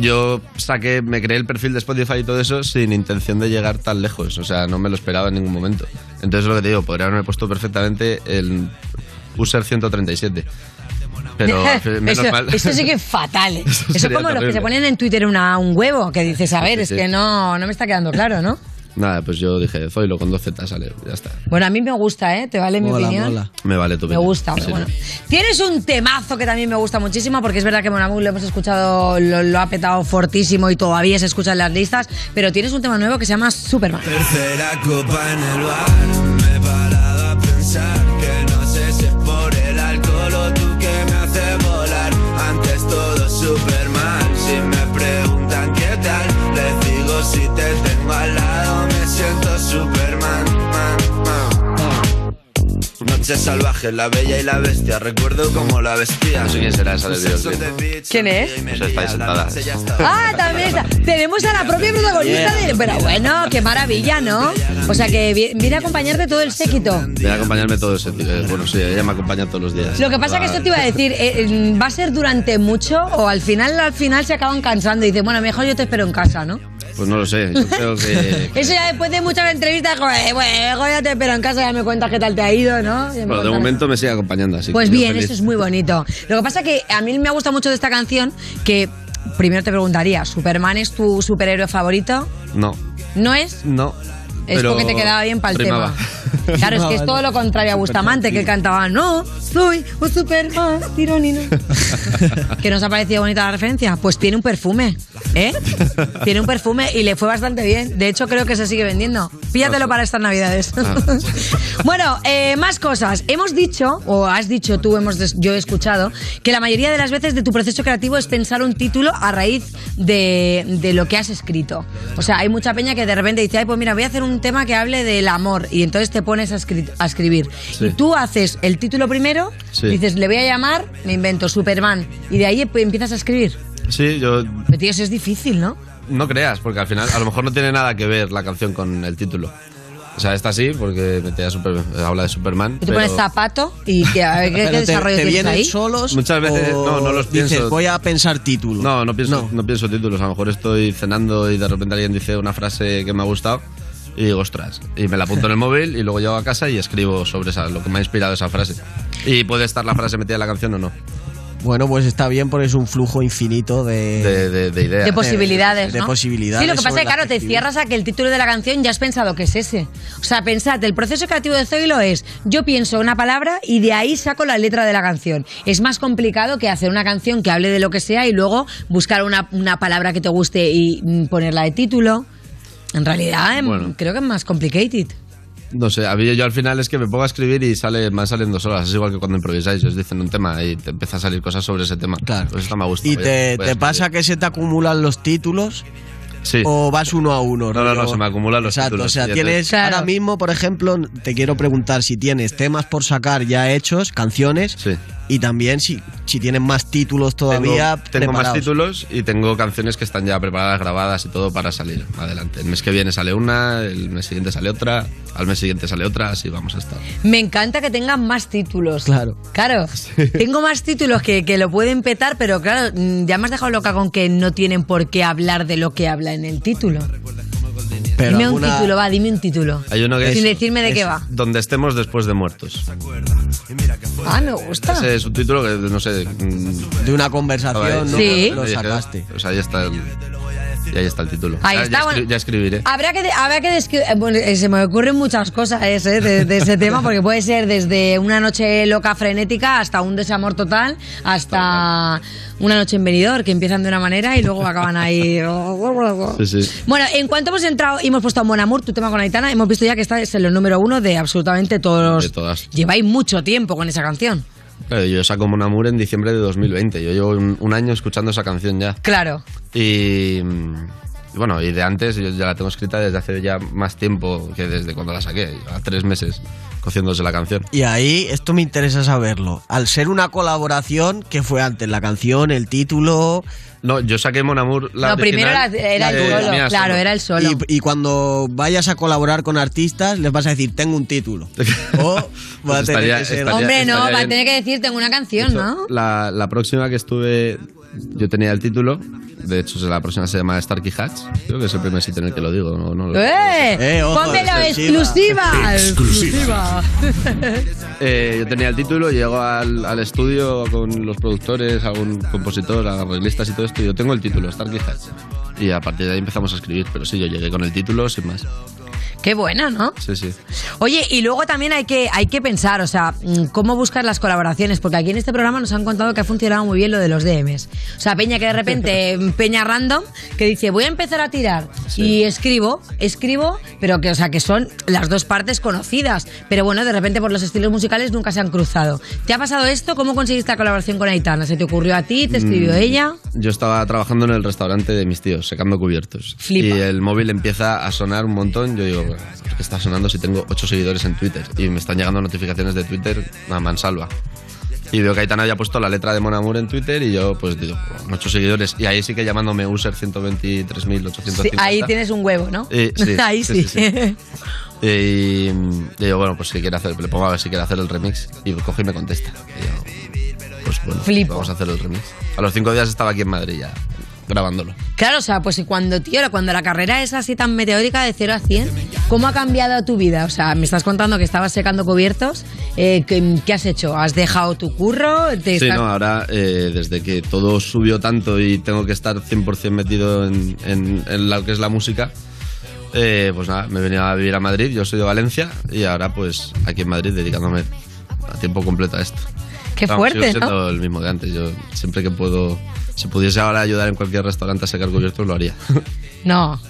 yo saqué, me creé el perfil de Spotify y todo eso sin intención de llegar tan lejos. O sea, no me lo esperaba en ningún momento. Entonces, lo que te digo, podría haberme puesto perfectamente el user 137. Pero fin, <laughs> menos eso, mal. eso sí que es <laughs> fatal. Eso, sería como los que terrible. se ponen en Twitter una, un huevo, que dices, a ver, Sí, es sí. que no, no me está quedando claro, ¿no? Nada, pues yo dije, Zoilo con 2 Z sale, ya está. Bueno, a mí me gusta, ¿eh? ¿Te vale mi opinión? Me vale tu Me opinión. gusta, pero Sí. bueno. Tienes un temazo que también me gusta muchísimo, porque es verdad que Mon Amour lo hemos escuchado, lo, lo ha petado fortísimo y todavía se escucha en las listas, pero tienes un tema nuevo que se llama Superman. Tercera copa en el bar, Noche salvaje, la bella y la bestia, recuerdo como la bestia. No sé quién será esa del videoclip. ¿Quién es? O sea, está ahí sentada. Ah, también está. Tenemos a la propia protagonista de... Pero bueno, qué maravilla, ¿no? O sea que vi- viene a acompañarte todo el séquito. Viene a acompañarme todo ese tío. eh, Bueno, sí, ella me acompaña todos los días. Lo que pasa que esto te iba a decir, eh, eh, ¿va a ser durante mucho o al final al final se acaban cansando y dicen, bueno, mejor yo te espero en casa, ¿no? Pues no lo sé, yo creo que... <laughs> Eso ya después de muchas entrevistas, joder, bueno, ya te espero en casa, ya me cuentas qué tal te ha ido, ¿no? Bueno, de momento me sigue acompañando, así Pues bien, feliz. eso es muy bonito. Lo que pasa que a mí me gusta mucho de esta canción que primero te preguntaría, ¿Superman es tu superhéroe favorito? No, ¿No es? no. Es pero porque te quedaba bien para el tema. Claro, es que es todo lo contrario a Bustamante, que cantaba, no, soy un Superman, tironino. <laughs> ¿Que nos ha parecido bonita la referencia? Pues tiene un perfume, ¿eh? Tiene un perfume y le fue bastante bien. De hecho, creo que se sigue vendiendo. Píllatelo para estas navidades. <laughs> bueno, eh, más cosas. Hemos dicho, o has dicho tú, hemos yo he escuchado, que la mayoría de las veces de tu proceso creativo es pensar un título a raíz de, de lo que has escrito. O sea, hay mucha peña que de repente dice, ay, pues mira, voy a hacer un tema que hable del amor. Y entonces te pones a, escri- a escribir. Sí. Y tú haces el título primero, Sí. dices, le voy a llamar, me invento Superman. Y de ahí empiezas a escribir. Sí, yo Pero tío, eso es difícil, ¿no? no creas, porque al final a lo mejor no tiene nada que ver la canción con el título. O sea, esta sí, porque metía super, habla de Superman. Tú te pero pones zapato y que, a ver, ¿qué, qué te- desarrollo te tienes vienen ahí? solos Muchas veces o no, no los dices, pienso. voy a pensar título. No, no pienso, no. pienso títulos. A lo mejor estoy cenando y de repente alguien dice una frase que me ha gustado y digo, ostras. Y me la apunto en el móvil y luego llego a casa y escribo sobre esa, lo que me ha inspirado esa frase. Y puede estar la frase metida en la canción o no. Bueno, pues está bien porque es un flujo infinito de, De, de- de ideas. De posibilidades, de, ¿no? posibilidades. Sí, lo que pasa es que, claro, te cierras a que el título de la canción ya has pensado que es ese. O sea, pensad, el proceso creativo de Zoilo es, yo pienso una palabra y de ahí saco la letra de la canción. Es más complicado que hacer una canción que hable de lo que sea y luego buscar una, una palabra que te guste y mm, ponerla de título. En realidad, em, Bueno. creo que es más complicated. No sé, a mí yo al final es que me pongo a escribir y sale, van saliendo solas. Es igual que cuando improvisáis, os dicen un tema y te empieza a salir cosas sobre ese tema. Claro. Pues esto me gusta. ¿Y te, pasa que se te acumulan los títulos? Sí. ¿O vas uno a uno? No, no, no, se me acumulan los Exacto, títulos, o sea, sí, tienes ahora mismo, por ejemplo, te quiero preguntar si tienes temas por sacar ya hechos, canciones, y también si, si tienes más títulos todavía Tengo, tengo más títulos y tengo canciones que están ya preparadas, grabadas y todo para salir adelante. El mes que viene sale una, el mes siguiente sale otra, al mes siguiente sale otra, así vamos a estar. Me encanta que tengan más títulos. Claro. Claro. Tengo más títulos que, que lo pueden petar, pero claro, mm, ya me has dejado loca con que no tienen por qué hablar de lo que habla en el título. Pero dime alguna- un título, va, dime un título. Hay uno que Sin es- decirme de es qué va. Donde estemos después de muertos. Ah, me gusta. Ese es un título que, no sé... De una conversación, ¿no? Sí. Lo sacaste. Pues ahí está el, y ahí está el título. Ahí Ya- está, ya, escri- bueno. ya escribiré. Habrá que, habrá que eh, bueno, eh, se me ocurren muchas cosas eh, de, de ese tema, porque puede ser desde una noche loca frenética hasta un desamor total, hasta una noche en venidor, que empiezan de una manera y luego acaban ahí. <laughs> Sí, sí. Bueno, en cuanto hemos entrado y hemos puesto a Mon Amour, tu tema con Aitana, hemos visto ya que esta es el número uno de absolutamente todos De todas. Lleváis mucho tiempo con esa canción. Claro, yo saco Mon Amour en diciembre de 2020. Yo llevo un, un año escuchando esa canción ya. Claro. Y, y bueno, y de antes yo ya la tengo escrita desde hace ya más tiempo que desde cuando la saqué. A tres meses cociéndose la canción. Y ahí, esto me interesa saberlo. Al ser una colaboración, ¿qué fue antes? ¿La canción, el título? No, yo saqué Mon Amour la no, primero era, original, era el eh, solo, mía claro, solo. era el solo. Y, y cuando vayas a colaborar con artistas, les vas a decir, tengo un título. <laughs> O va a tener estaría- que ser... estaría- Hombre, no, va a bien. tener que decir, tengo una canción, ¿no? La, la próxima que estuve, yo tenía el título. De hecho, la próxima se llama Starkey Hatch. Creo que es el primer sitio en el que lo digo. No, no lo- ¡Eh! Eh, ojo, ¡Pónmelo exclusiva. exclusiva! Eh, yo tenía el título, llego al, al estudio con los productores, algún compositor, arreglistas y todo esto. Y yo tengo el título, Starkey Hatch. Y a partir de ahí empezamos a escribir. Pero sí, yo llegué con el título sin más. Qué buena, ¿no? Sí, sí. Oye, y luego también hay que, hay que pensar, o sea, mm, cómo buscar las colaboraciones, porque aquí en este programa nos han contado que ha funcionado muy bien lo de los DMs. O sea, Peña que de repente, <laughs> Peña random, que dice, voy a empezar a tirar. Y escribo, escribo, pero que, o sea, que son las dos partes conocidas. Pero bueno, de repente por los estilos musicales nunca se han cruzado. ¿Te ha pasado esto? ¿Cómo conseguiste la colaboración con Aitana? ¿Se te ocurrió a ti? ¿Te escribió Mm, ella? Yo estaba trabajando en el restaurante de mis tíos, secando cubiertos. Flipa. Y el móvil empieza a sonar un montón. Yo digo, ¿por qué está sonando si tengo 8 seguidores en Twitter? Y me están llegando notificaciones de Twitter a mansalva. Y veo que Aitana había puesto la letra de Mon Amour en Twitter y yo, pues digo, 8 seguidores. Y ahí sí que llamándome user 123.850. Sí, ahí tienes un huevo, ¿no? Eh, sí, <laughs> ahí sí, sí. Y digo, bueno, pues si quiere hacer, le pongo a ver si quiere hacer el remix. Y coge y me contesta. Y yo, pues bueno, Flipo. vamos a hacer el remix. A los 5 días estaba aquí en Madrid ya, grabándolo. Claro, o sea, pues cuando, tío, cuando la carrera es así tan meteórica de 0 a 100, ¿cómo ha cambiado tu vida? O sea, me estás contando que estabas secando cubiertos. eh, ¿qué, qué has hecho? ¿Has dejado tu curro? ¿Te Sí, estás- no, ahora eh, desde que todo subió tanto y tengo que estar 100% metido en, en- en lo que es la música, eh, pues nada, me he venido a vivir a Madrid, yo soy de Valencia y ahora pues aquí en Madrid dedicándome a tiempo completo a esto. Qué Vamos, fuerte, sigo siendo ¿no? el mismo de antes, yo siempre que puedo, si pudiese ahora ayudar en cualquier restaurante a secar cubiertos, lo haría. <laughs> No.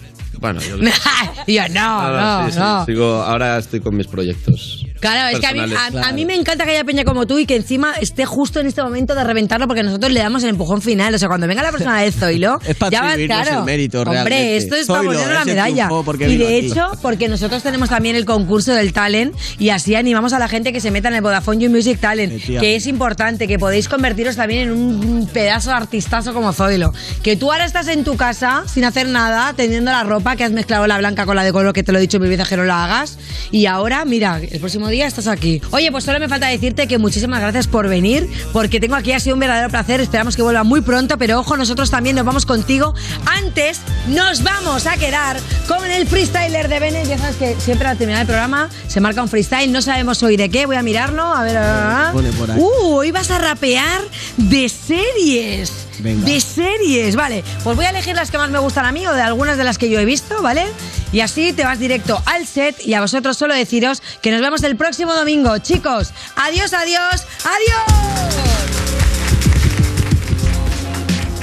bueno, yo... <laughs> Yo no, no, sí, sí, no. sigo- ahora estoy con mis proyectos. Claro, es que a mí, a- a mí me encanta que haya peña como tú y que encima esté justo en este momento de reventarlo porque nosotros le damos el empujón final. O sea, cuando venga la persona de Zoilo, <laughs> Es para ya va, claro. el mérito, Hombre, realmente. esto es para Zoilo, ponerle la ese medalla. Y de aquí. hecho, porque nosotros tenemos también el concurso del talent y así animamos a la gente que se meta en el Vodafone You Music Talent, que es importante, que podéis convertiros también en un pedazo de artistazo como Zoilo. Que tú ahora estás en tu casa sin hacer nada, teniendo la ropa, que has mezclado la blanca con la de color, que te lo he dicho mil veces que no la hagas. Y ahora, mira, el próximo día estás aquí. Oye, pues solo me falta decirte que muchísimas gracias por venir, porque tengo aquí, ha sido un verdadero placer. Esperamos que vuelva muy pronto, pero ojo, nosotros también nos vamos contigo. Antes, nos vamos a quedar con el freestyler de Bennett. Ya sabes que siempre al terminar el programa se marca un freestyle, no sabemos hoy de qué, voy a mirarlo, a ver. ah. Pone por ahí. Uh, hoy vas a rapear de series. Venga. De series, vale. Pues voy a elegir las que más me gustan a mí o de algunas de las que yo he visto, ¿vale? Y así te vas directo al set y a vosotros solo deciros que nos vemos el próximo domingo. Chicos, adiós, adiós, adiós.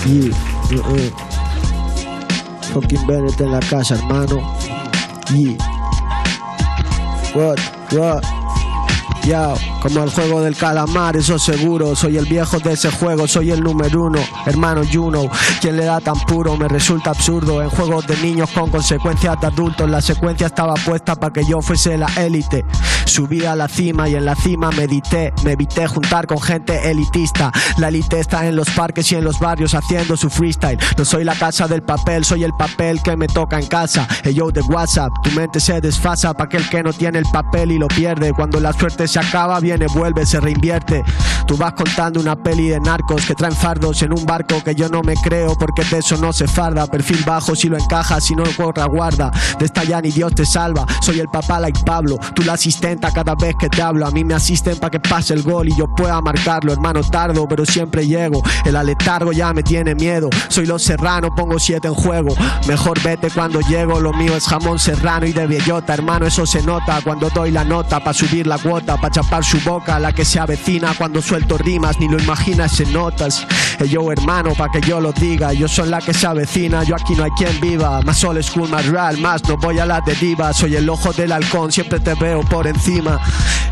Yeah. Fucking Bennett en la casa, hermano. Yeah. What, what? Yo, como el juego del calamar, eso seguro. Soy el viejo de ese juego, soy el número uno. Hermano Juno, quien le da tan puro me resulta absurdo. En juegos de niños con consecuencias de adultos, la secuencia estaba puesta para que yo fuese la élite. Subí a la cima y en la cima medité. Me evité juntar con gente elitista. La élite está en los parques y en los barrios haciendo su freestyle. No soy la casa del papel, soy el papel que me toca en casa. El yo de WhatsApp, tu mente se desfasa para aquel que no tiene el papel y lo pierde. Cuando la suerte se acaba, viene, vuelve, se reinvierte. Tú vas contando una peli de narcos que traen fardos en un barco que yo no me creo porque de eso no se farda. Perfil bajo si lo encajas, si no corra guarda. De esta ya ni Dios te salva. Soy el papá like Pablo, tú la asistenta cada vez que te hablo. A mí me asisten para que pase el gol y yo pueda marcarlo. Hermano, tardo, pero siempre llego. El aletargo ya me tiene miedo. Soy los serrano, pongo siete en juego. Mejor vete cuando llego. Lo mío es jamón serrano y de bellota. Hermano, eso se nota cuando doy la nota para subir la cuota, para chapar su boca, la que se avecina cuando suelto rimas, ni lo imaginas en notas. Eh, yo, hermano, para que yo lo diga, yo soy la que se avecina, yo aquí no hay quien viva. Más old school, más real, más no voy a la deriva. Soy el ojo del halcón, siempre te veo por encima.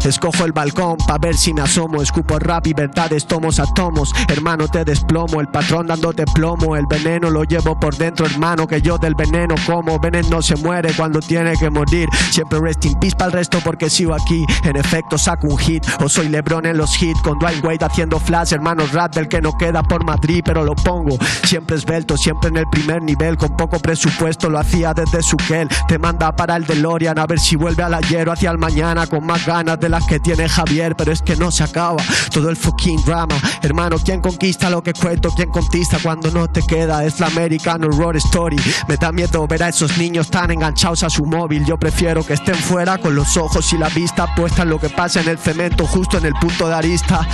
Escojo el balcón para ver si me asomo. Escupo rap y verdades, tomos a tomos. Hermano, te desplomo, el patrón dándote plomo. El veneno lo llevo por dentro, hermano, que yo del veneno como. Veneno se muere cuando tiene que morir. Siempre rest in peace el resto porque sigo aquí. En efecto, saco un hit. O soy Lebron en los hits con Dwayne Wade haciendo flash. Hermano, rap del que no queda por Madrid, pero lo pongo. Siempre esbelto, siempre en el primer nivel. Con poco presupuesto lo hacía desde su gel. Te manda para el DeLorean a ver si vuelve al ayer o hacia el mañana con más ganas de las que tiene Javier. Pero es que no se acaba todo el fucking drama. Hermano, ¿quién conquista lo que cuento? ¿Quién conquista cuando no te queda? Es la American Horror Story. Me da miedo ver a esos niños tan enganchados a su móvil. Yo prefiero que estén fuera con los ojos y la vista puesta en lo que pasa en el cemento justo en el punto de arista.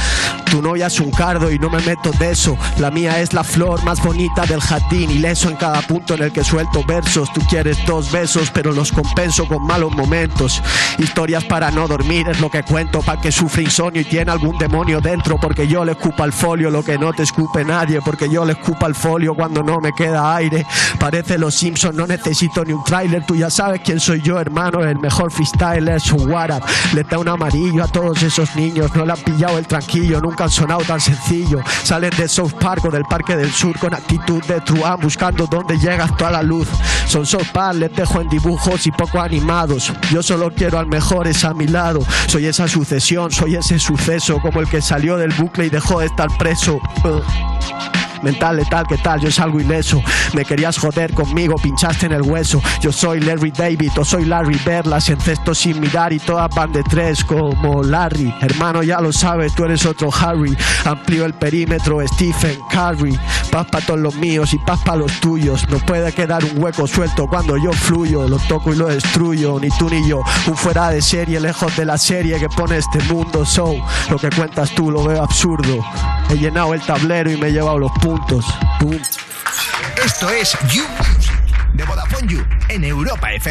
Tu novia es un cardo y no me meto de eso. La mía es la flor más bonita del jardín, ileso en cada punto en el que suelto versos. Tú quieres dos besos, pero los compenso con malos momentos. Historias para no dormir es lo que cuento, para que sufre insomnio y tiene algún demonio dentro. Porque yo le escupo al folio lo que no te escupe nadie. Porque yo le escupo al folio cuando no me queda aire. Parece los Simpsons, no necesito ni un tráiler. Tú ya sabes quién soy yo, hermano. El mejor freestyler es un Warap. Le da un amarillo a todos esos niños. No le han pillado el tranquillo, nunca han sonado tan sencillo. Salen de South Park o del Parque del Sur con actitud de truán, buscando dónde llega toda la luz. Son South Park, les dejo en dibujos y poco animados. Yo solo quiero al mejor, es a mi lado. Soy esa sucesión, soy ese suceso, como el que salió del bucle y dejó de estar preso. Uh. Mental, letal, ¿qué tal? Yo salgo ileso. Me querías joder conmigo, pinchaste en el hueso. Yo soy Larry David o soy Larry Bird. Las encesto sin mirar y todas van de tres como Larry. Hermano, ya lo sabes, tú eres otro Harry. Amplío el perímetro, Stephen Curry. Paz para todos los míos y paz para los tuyos. No puede quedar un hueco suelto cuando yo fluyo. Lo toco y lo destruyo, ni tú ni yo. Un fuera de serie, lejos de la serie que pone este mundo. So, lo que cuentas tú lo veo absurdo. He llenado el tablero y me he llevado los puntos. Esto es You Music de Vodafone You en Europa FM.